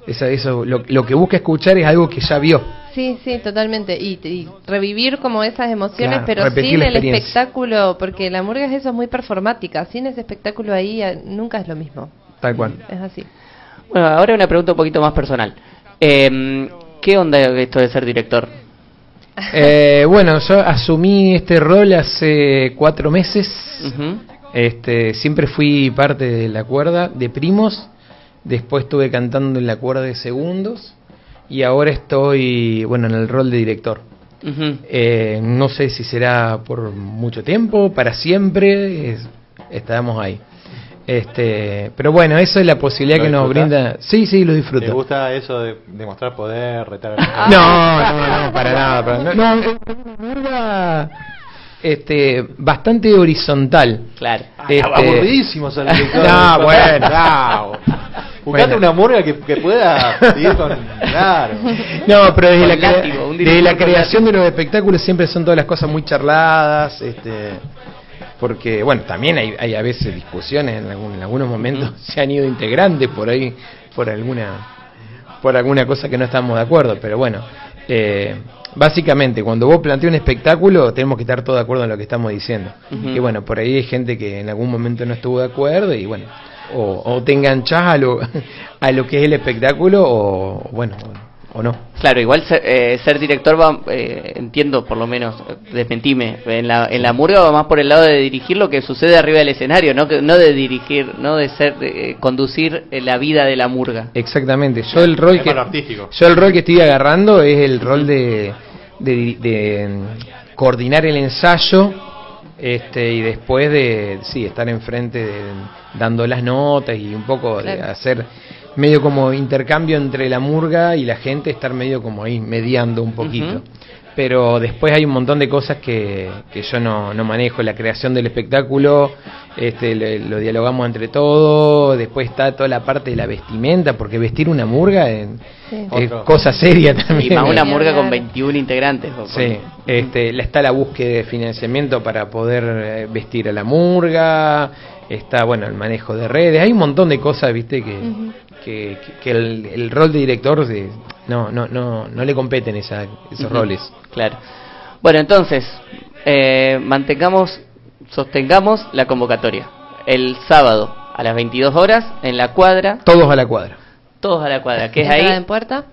esa- eso lo, lo que busca escuchar es algo que ya vio. Sí, sí, totalmente. Y, y revivir como esas emociones, Claro, pero sin el espectáculo, porque la murga es eso, es muy performática. Sin ese espectáculo ahí eh, nunca es lo mismo. Tal cual. Es así. Bueno, ahora una pregunta un poquito más personal. Eh, ¿Qué onda esto de ser director? Eh, bueno, yo asumí este rol hace cuatro meses. Este, siempre fui parte de la cuerda de primos, después estuve cantando en la cuerda de segundos y ahora estoy, bueno, en el rol de director. Eh, no sé si será por mucho tiempo, para siempre, es- estamos ahí. Este, pero bueno, eso es la posibilidad ¿Lo que nos brinda. Sí, sí, lo ¿Te disfruto. gusta eso de demostrar poder, retar No, no, no, para nada, para nada. No, es una mierda, este, bastante horizontal. Claro. Este- Aburridísimo director. No, bueno. Buscate Bueno. una murga que, que pueda seguir con. Claro. No, pero desde la, látigo, desde la creación de los espectáculos siempre son todas las cosas muy charladas, este, porque bueno, también hay, hay a veces discusiones en, algún- en algunos momentos se han ido integrantes por ahí por alguna por alguna cosa que no estamos de acuerdo, pero bueno, eh, básicamente cuando vos planteas un espectáculo tenemos que estar todos de acuerdo en lo que estamos diciendo. Y bueno, por ahí hay gente que en algún momento no estuvo de acuerdo y bueno, o, o te enganchás a lo, a lo que es el espectáculo o bueno, o no. Claro, igual ser, eh, ser director va, eh, entiendo por lo menos, desmentime, en la, en la murga va más por el lado de dirigir lo que sucede arriba del escenario, no que, no de dirigir, no de ser, eh, conducir eh, la vida de la murga. Exactamente. Yo el rol Es que yo el rol que estoy agarrando es el rol de, de, de, coordinar el ensayo este y después de sí estar enfrente de, dando las notas y un poco de hacer medio como intercambio entre la murga y la gente estar medio como ahí mediando un poquito. Pero después hay un montón de cosas que, que yo no, no manejo, la creación del espectáculo, este, lo, lo dialogamos entre todos, después está toda la parte de la vestimenta, porque vestir una murga es, Sí. es cosa seria también. Y más una murga con claro. 21 integrantes. o Sí, este, la- está la búsqueda de financiamiento para poder eh, vestir a la murga, está bueno el manejo de redes, hay un montón de cosas, viste, que, que- que el, el rol de director de- no, no, no, no le competen esa, esos Ujú. roles. Claro. Bueno, entonces, eh, mantengamos, sostengamos la convocatoria. El sábado a las 22 horas en la cuadra, Todos a la cuadra. todos a la cuadra, que es ahí, en puerta.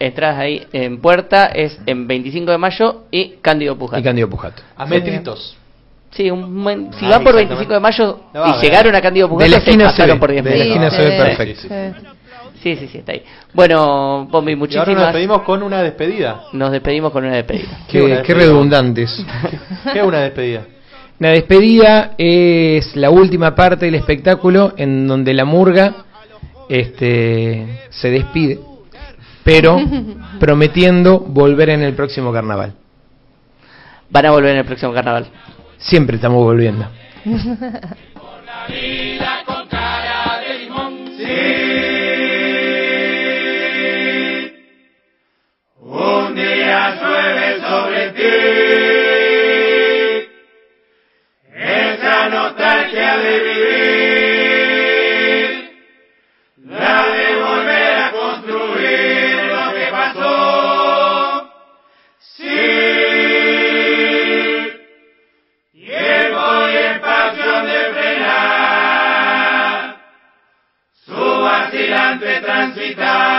entras ahí en puerta, es en 25 de mayo y Cándido Pujato. Y Cándido Pujato. A metritos. Sí, un buen- si Ah, van por exactamente. 25 de mayo No va a y ver. llegaron a Cándido Pujato, De la se esquina se pasaron ve, por 10 de la metros. esquina se ve perfecto. sí, Sí. Sí, sí, está ahí. Bueno, Bombi, Y ahora nos muchísimas. despedimos con una despedida. Nos despedimos con una despedida. Qué despedida. redundantes. ¿Qué es una despedida? La despedida es la última parte del espectáculo en donde la murga este, se despide, pero prometiendo volver en el próximo carnaval. Van a volver en el próximo carnaval. Siempre estamos volviendo. llueve sobre ti. Esa nostalgia de vivir. La de volver a construir lo que pasó. Sí. Tiempo y espacio de frenar, su vacilante transitar,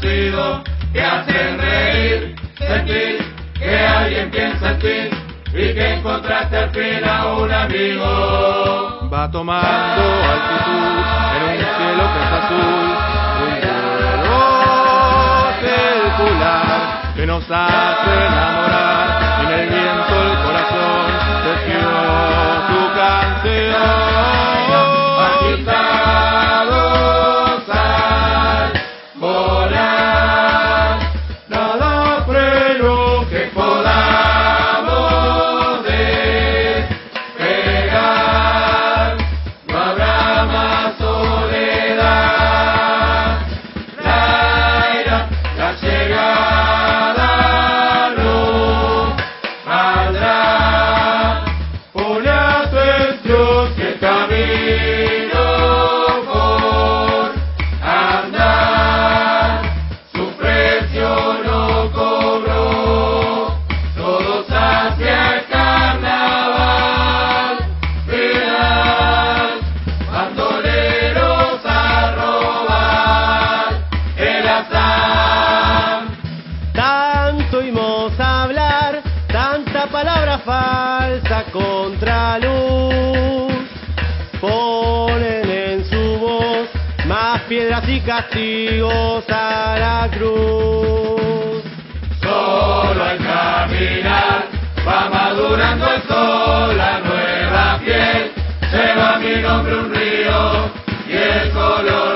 que hacen reír, sentir que alguien piensa en ti y que encontraste al fin a un amigo. Va tomando altitud en un cielo que es azul, un vuelo circular que nos hace enamorar en el viento el corazón surgió tu canción. castigos a la cruz. Solo al caminar va madurando el sol, la nueva piel, lleva mi nombre un río y el color.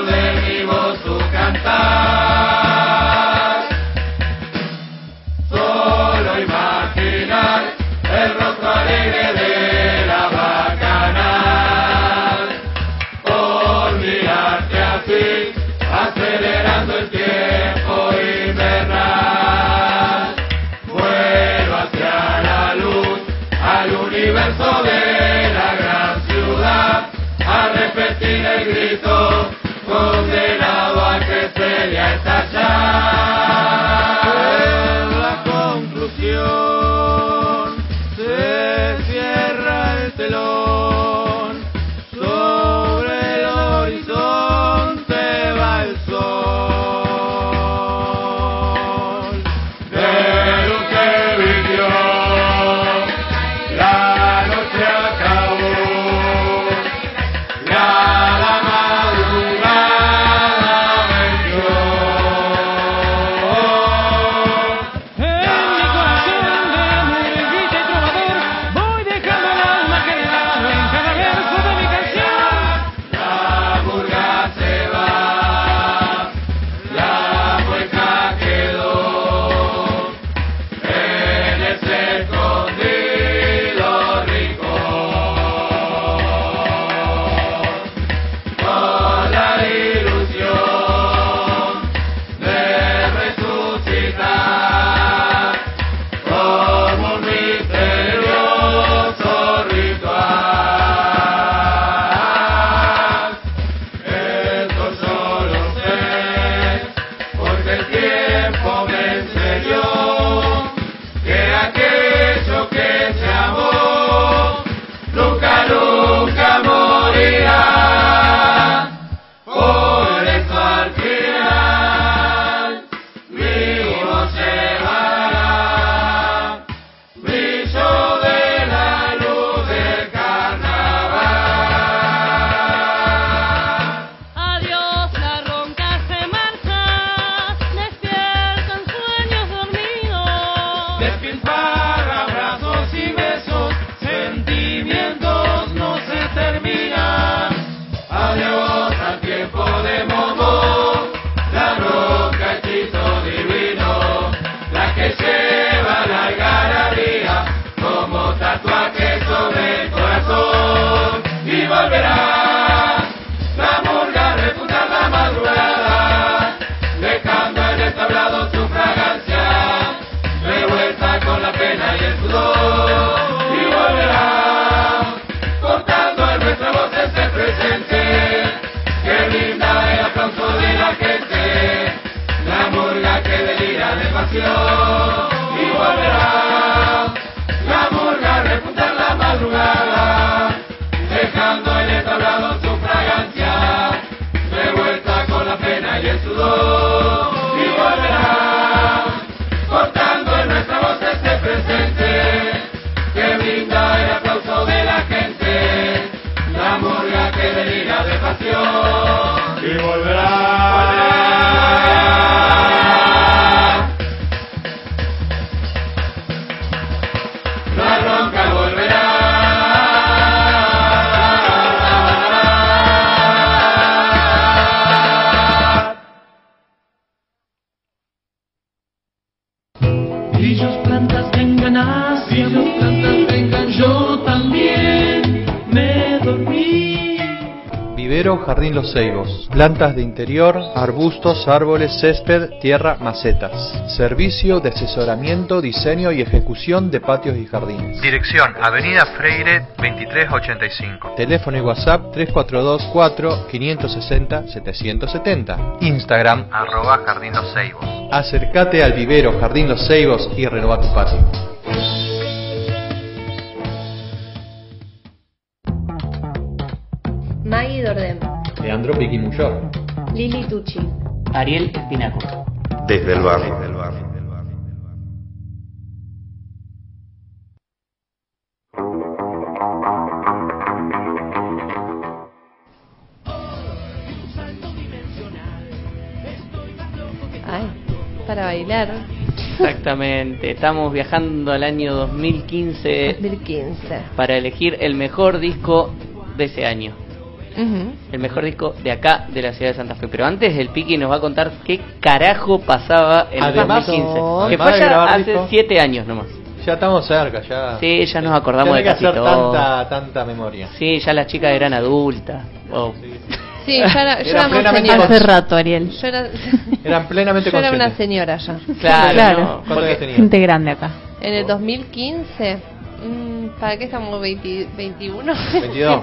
Los Ceibos. Plantas de interior, arbustos, árboles, césped, tierra, macetas. Servicio de asesoramiento, diseño y ejecución de patios y jardines. Dirección Avenida Freire 2385. Teléfono y WhatsApp 342 4 560 770. Instagram arroba Jardín Los Ceibos. Acércate al vivero Jardín Los Ceibos y renueva tu patio. Leandro Piquimuyor. Lili Tucci, Ariel Espinaco. Desde el barrio. Ay, para bailar. Exactamente, estamos viajando al año 2015 2015. para elegir el mejor disco de ese año. Ujú. El mejor disco de acá, de la ciudad de Santa Fe. Pero antes el Piki nos va a contar qué carajo pasaba en Además, el 2015. no, que fue hace disco. 7 años nomás. Ya estamos cerca, ya. Sí, ya nos acordamos Ya no de que casi hacer todo. tanta, tanta memoria. Sí, ya las chicas eran adultas. Oh. Sí, ya era, yo Era plenamente señora. Hace rato, Ariel. Yo era, Eran plenamente yo era una señora ya. Claro, Claro. no, ¿Cuántos porque-? Gente grande acá. En el 2015, mm, ¿para qué estamos? 20 ¿21? 22.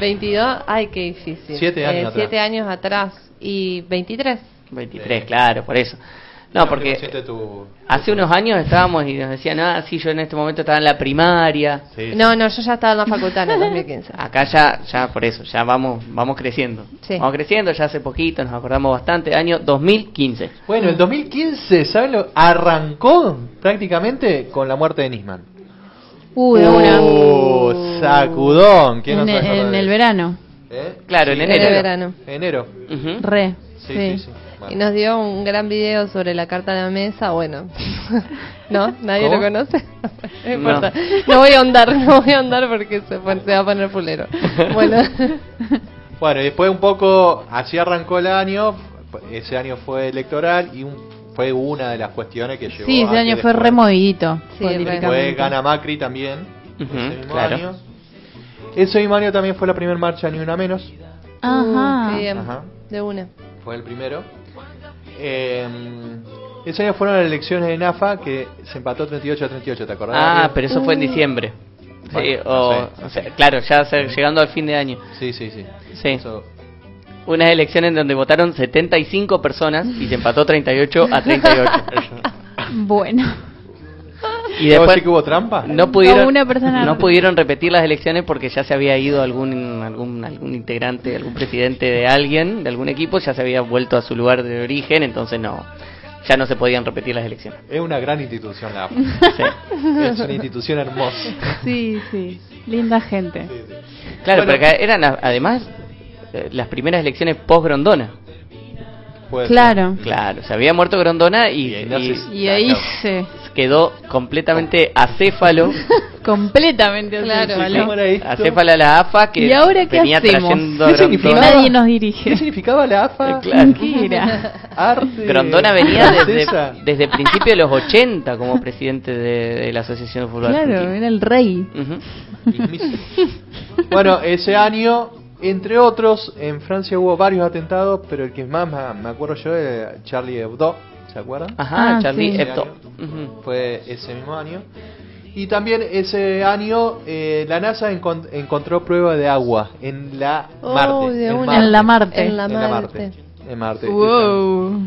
22, ay, qué difícil. Siete años Eh, atrás. siete años atrás. Y 23. 23, claro, por eso. No, porque hace unos años estábamos y nos decían, ah, sí, yo en este momento estaba en la primaria. Sí, sí. No, no, yo ya estaba en la facultad en el 2015. Acá ya, ya por eso, ya vamos, vamos creciendo. Sí. Vamos creciendo, ya hace poquito, nos acordamos bastante, año 2015. Bueno, el 2015, ¿saben lo? Arrancó prácticamente con la muerte de Nisman. Uh, de una. Uh, sacudón. ¿Quién En, se acuerda en de el verano. ¿Eh? Claro, en enero. De verano. Enero. Re. Sí, Sí. sí, sí. Bueno. Y nos dio un gran video sobre la carta de la mesa. Bueno, ¿no? ¿Nadie ¿Cómo? lo conoce? No importa. No. voy a ahondar, no voy a ahondar porque se, se va a poner fulero. Bueno, Bueno, y después un poco, así arrancó el año. Ese año fue electoral y un- fue una de las cuestiones que llevó Sí, a ese que año fue después- removidito. Sí, políticamente. gana Macri también. Ujú, ese mismo claro. año. Ese mismo año también fue la primera marcha Ni Una Menos. Ajá. qué bien. Ajá. de una. Fue el primero. Eh, ese año fueron las elecciones de NAFA que se empató 38 a 38, ¿te acordás? Ah, pero eso fue en diciembre. Sí, Bueno, o, no sé. o sea, claro, ya llegando al fin de año. Sí, sí, sí. Sí. Eso- Unas elecciones donde votaron 75 personas y se empató 38 a 38. Bueno. y ¿Puedo después decir que hubo trampa? no pudieron No, una persona- no pudieron repetir las elecciones porque ya se había ido algún algún algún integrante, algún presidente de alguien, de algún equipo, ya se había vuelto a su lugar de origen, entonces no ya no se podían repetir las elecciones. Es una gran institución la AFA. Sí. es una institución hermosa. Sí, sí. Linda gente. Claro, Bueno. pero que eran además las primeras elecciones post Grondona. Puede Claro. Claro, se había muerto Grondona y, Y ahí nace- y Y ahí se. quedó completamente acéfalo, Completamente Claro. acéfalo. acéfala la AFA que ¿Y ahora qué venía hacemos? trayendo ¿Qué. Nadie nos ¿Qué dirige. significaba la AFA? Claro. ¿Qué era? Arte. Grondona venía desde, desde principios de los 80 como presidente de, de la Asociación de Fútbol Claro, era el rey. Bueno, ese año, entre otros, en Francia hubo varios atentados, pero el que más me me acuerdo yo es Charlie Hebdo, ¿se acuerdan? Ajá, Ah, Charlie sí. Hebdo. Fue ese mismo año. Y también ese año eh, la NASA encon- encontró prueba de agua en la Oh, Marte. de en. En la Marte. En la En la Marte. Marte. En Marte. Wow.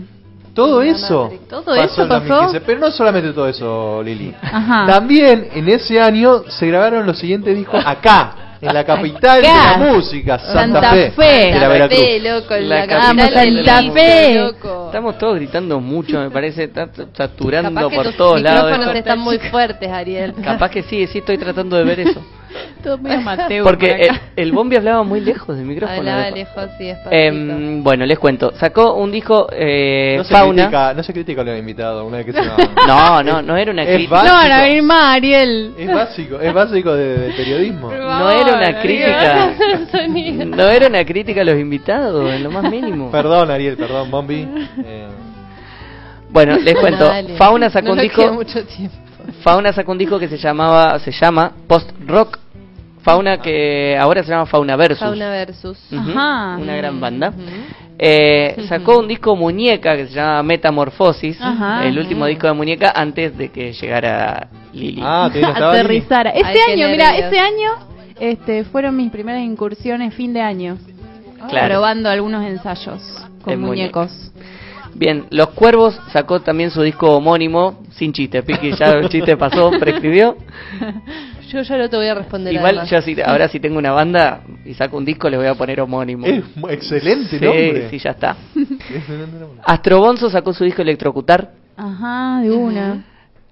Todo En eso. ¿Todo pasó eso en pasó? 2015. Pero no solamente todo eso, Lili. Ajá. También en ese año se grabaron los siguientes discos acá, en la capital de la música, Santa, Santa Fe, Fe. de la Santa Veracruz. Fe, loco, La la, capital del del Santa mundo, Fe. loco. Estamos todos gritando mucho, me parece, está saturando Capaz que por tus todos lados. micrófonos esto. están muy fuertes, Ariel. Capaz que sí, sí estoy tratando de ver eso. Todo. Porque por el, acá. el Bombi hablaba muy lejos del micrófono. Hablaba lejos. lejos, sí, despacito. Em, bueno, les cuento. Sacó un disco eh, No se, Fauna. critica, no se critica a los invitados una vez que se va. No, no, no era una Es crítica. No a venir más, Ariel. Es básico, es básico de, de periodismo. No era una crítica. Ariel. No era una crítica a los invitados, en lo más mínimo. Perdón, Ariel, perdón, Bombi. Eh, Bueno, les cuento. Dale. Fauna sacó No un disco. queda mucho tiempo. Fauna sacó un disco que se llamaba, se llama Post Rock. Fauna que ahora se llama Fauna Versus. Fauna versus. Ajá. Una gran banda. Eh, sacó un disco Muñeca que se llama Metamorfosis, Ajá. el último disco de Muñeca antes de que llegara Lili. Ah, Lili. Aterrizara. Este Ay, año, mira, este año este, fueron mis primeras incursiones fin de año. Claro. Probando algunos ensayos con En muñecos. Bien, Los Cuervos sacó también su disco homónimo, sin chiste, Piqui, ya el chiste pasó, prescribió. Yo ya no te voy a responder. Igual además. yo si, ahora si tengo una banda y saco un disco le voy a poner homónimo. Es excelente sí, nombre. Sí, ya está. Astrobonzo sacó su disco Electrocutar. Ajá, de una.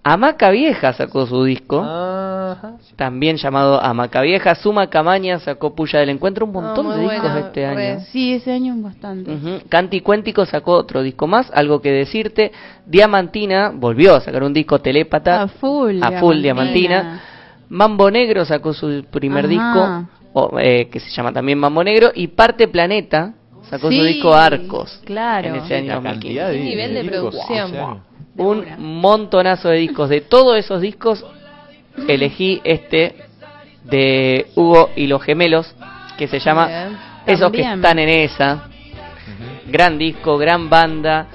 Amaca Vieja sacó su disco, Ajá. también llamado Amaca Vieja. Suma Camaña sacó Puya del Encuentro, un montón muy de discos este re. año. Sí, ese año bastante. Ujú. Canti Cuéntico sacó otro disco más, algo que decirte. Diamantina volvió a sacar un disco telépata. A full. A full Diamantina. Mambo Negro sacó su primer Ajá. disco, o, eh, que se llama también Mambo Negro. Y Parte Planeta sacó su Sí, disco Arcos. Claro. En ese año La 2015. cantidad de Qué nivel de producción. Un montonazo de discos. De todos esos discos, elegí este de Hugo y los gemelos, que se llama Bien. Esos que están en esa. Gran disco, gran banda.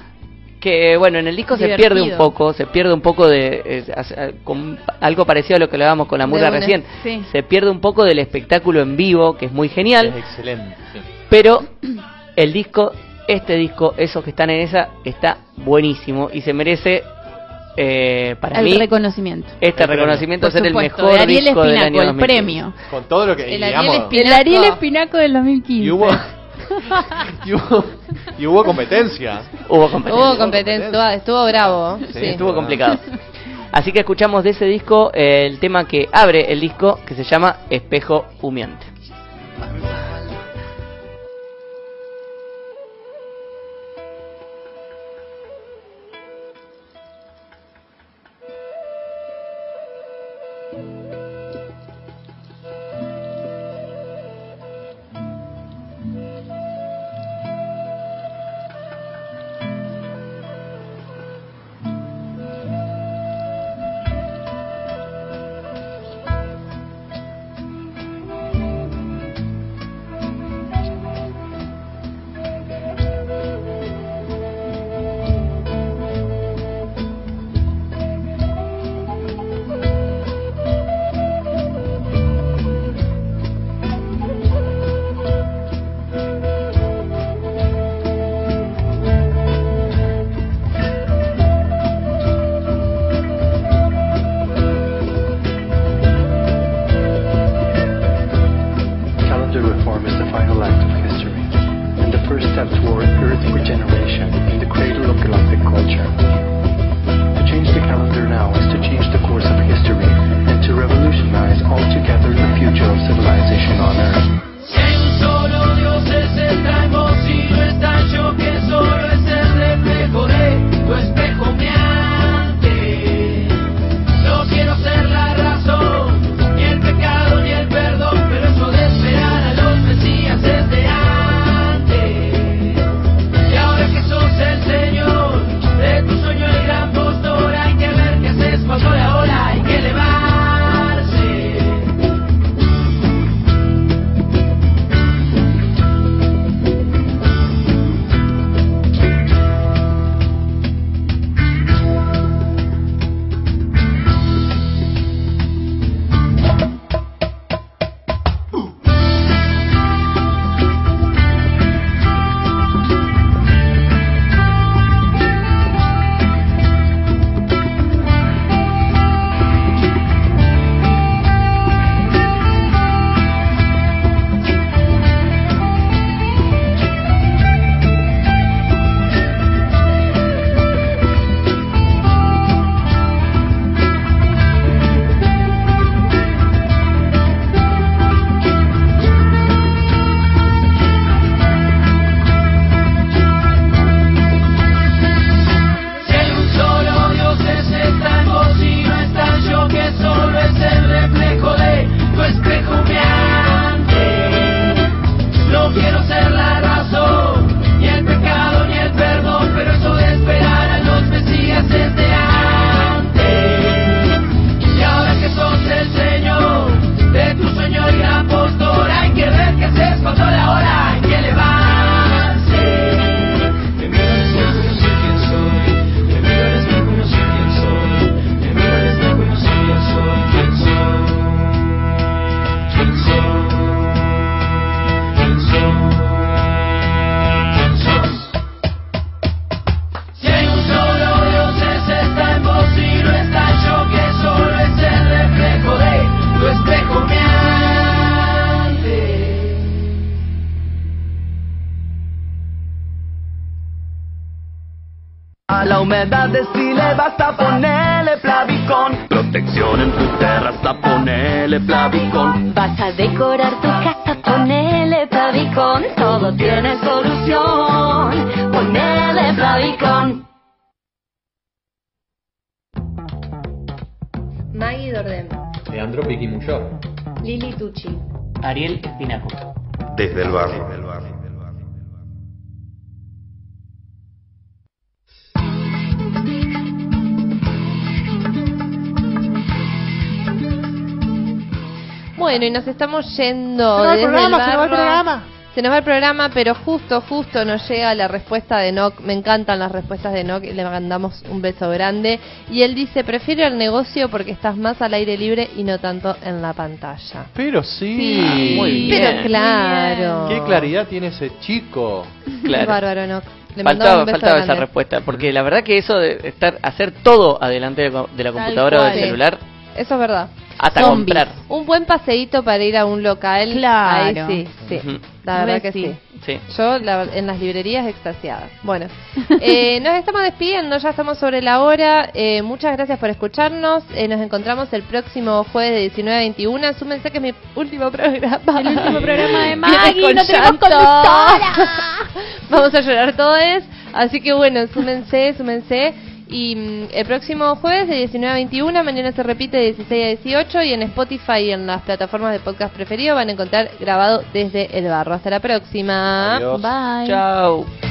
Que bueno, en el disco se pierde un poco, se pierde un poco de. eh, con algo parecido a lo que hablábamos con la murga una, recién. sí. Se pierde un poco del espectáculo en vivo, que es muy Es genial. excelente. sí. Pero el disco, este disco, esos que están en esa, está buenísimo y se merece, eh, para el mí, reconocimiento. este El reconocimiento ser el mejor de Ariel disco del Espinaco, año el 2015. premio. Con todo lo que El digamos, Ariel Espinaco. El Ariel Espinaco del 2015. y hubo, y hubo y hubo competencia. Hubo competencia. Hubo competencia, estuvo, estuvo bravo. Sí, Sí. Estuvo complicado. Así que escuchamos de ese disco eh, el tema que abre el disco, que se llama Espejo Humeante. Bueno, y nos estamos yendo Se nos va el programa, se nos va el programa. Se nos va el programa, pero justo, justo nos llega la respuesta de Nock. Me encantan las respuestas de Nock y le mandamos un beso grande. Y él dice, prefiero el negocio porque estás más al aire libre y no tanto en la pantalla. Pero sí. Muy bien. Pero claro. Qué claridad tiene ese chico. Qué Claro. bárbaro, Nock. Le Faltaba, faltaba esa respuesta, porque la verdad que eso de estar hacer todo adelante de, la computadora o del celular, Eso es verdad. Hasta comprar. Un buen paseíto para ir a un local. Claro. Ahí sí, sí. La verdad que sí. sí. Yo la- en las librerías extasiadas. Bueno, eh, nos estamos despidiendo, ya estamos sobre la hora. Eh, muchas gracias por escucharnos. Eh, nos encontramos el próximo jueves de 19 a 21. Súmense que es mi último programa. El último programa de Maggie, con no tenemos conductora. Vamos a llorar todos. Así que bueno, súmense, súmense. Y mm, el próximo jueves de 19 a 21, mañana se repite de 16 a 18 y en Spotify y en las plataformas de podcast preferido van a encontrar grabado desde el barro. Hasta la próxima. Adiós. Bye. Chao.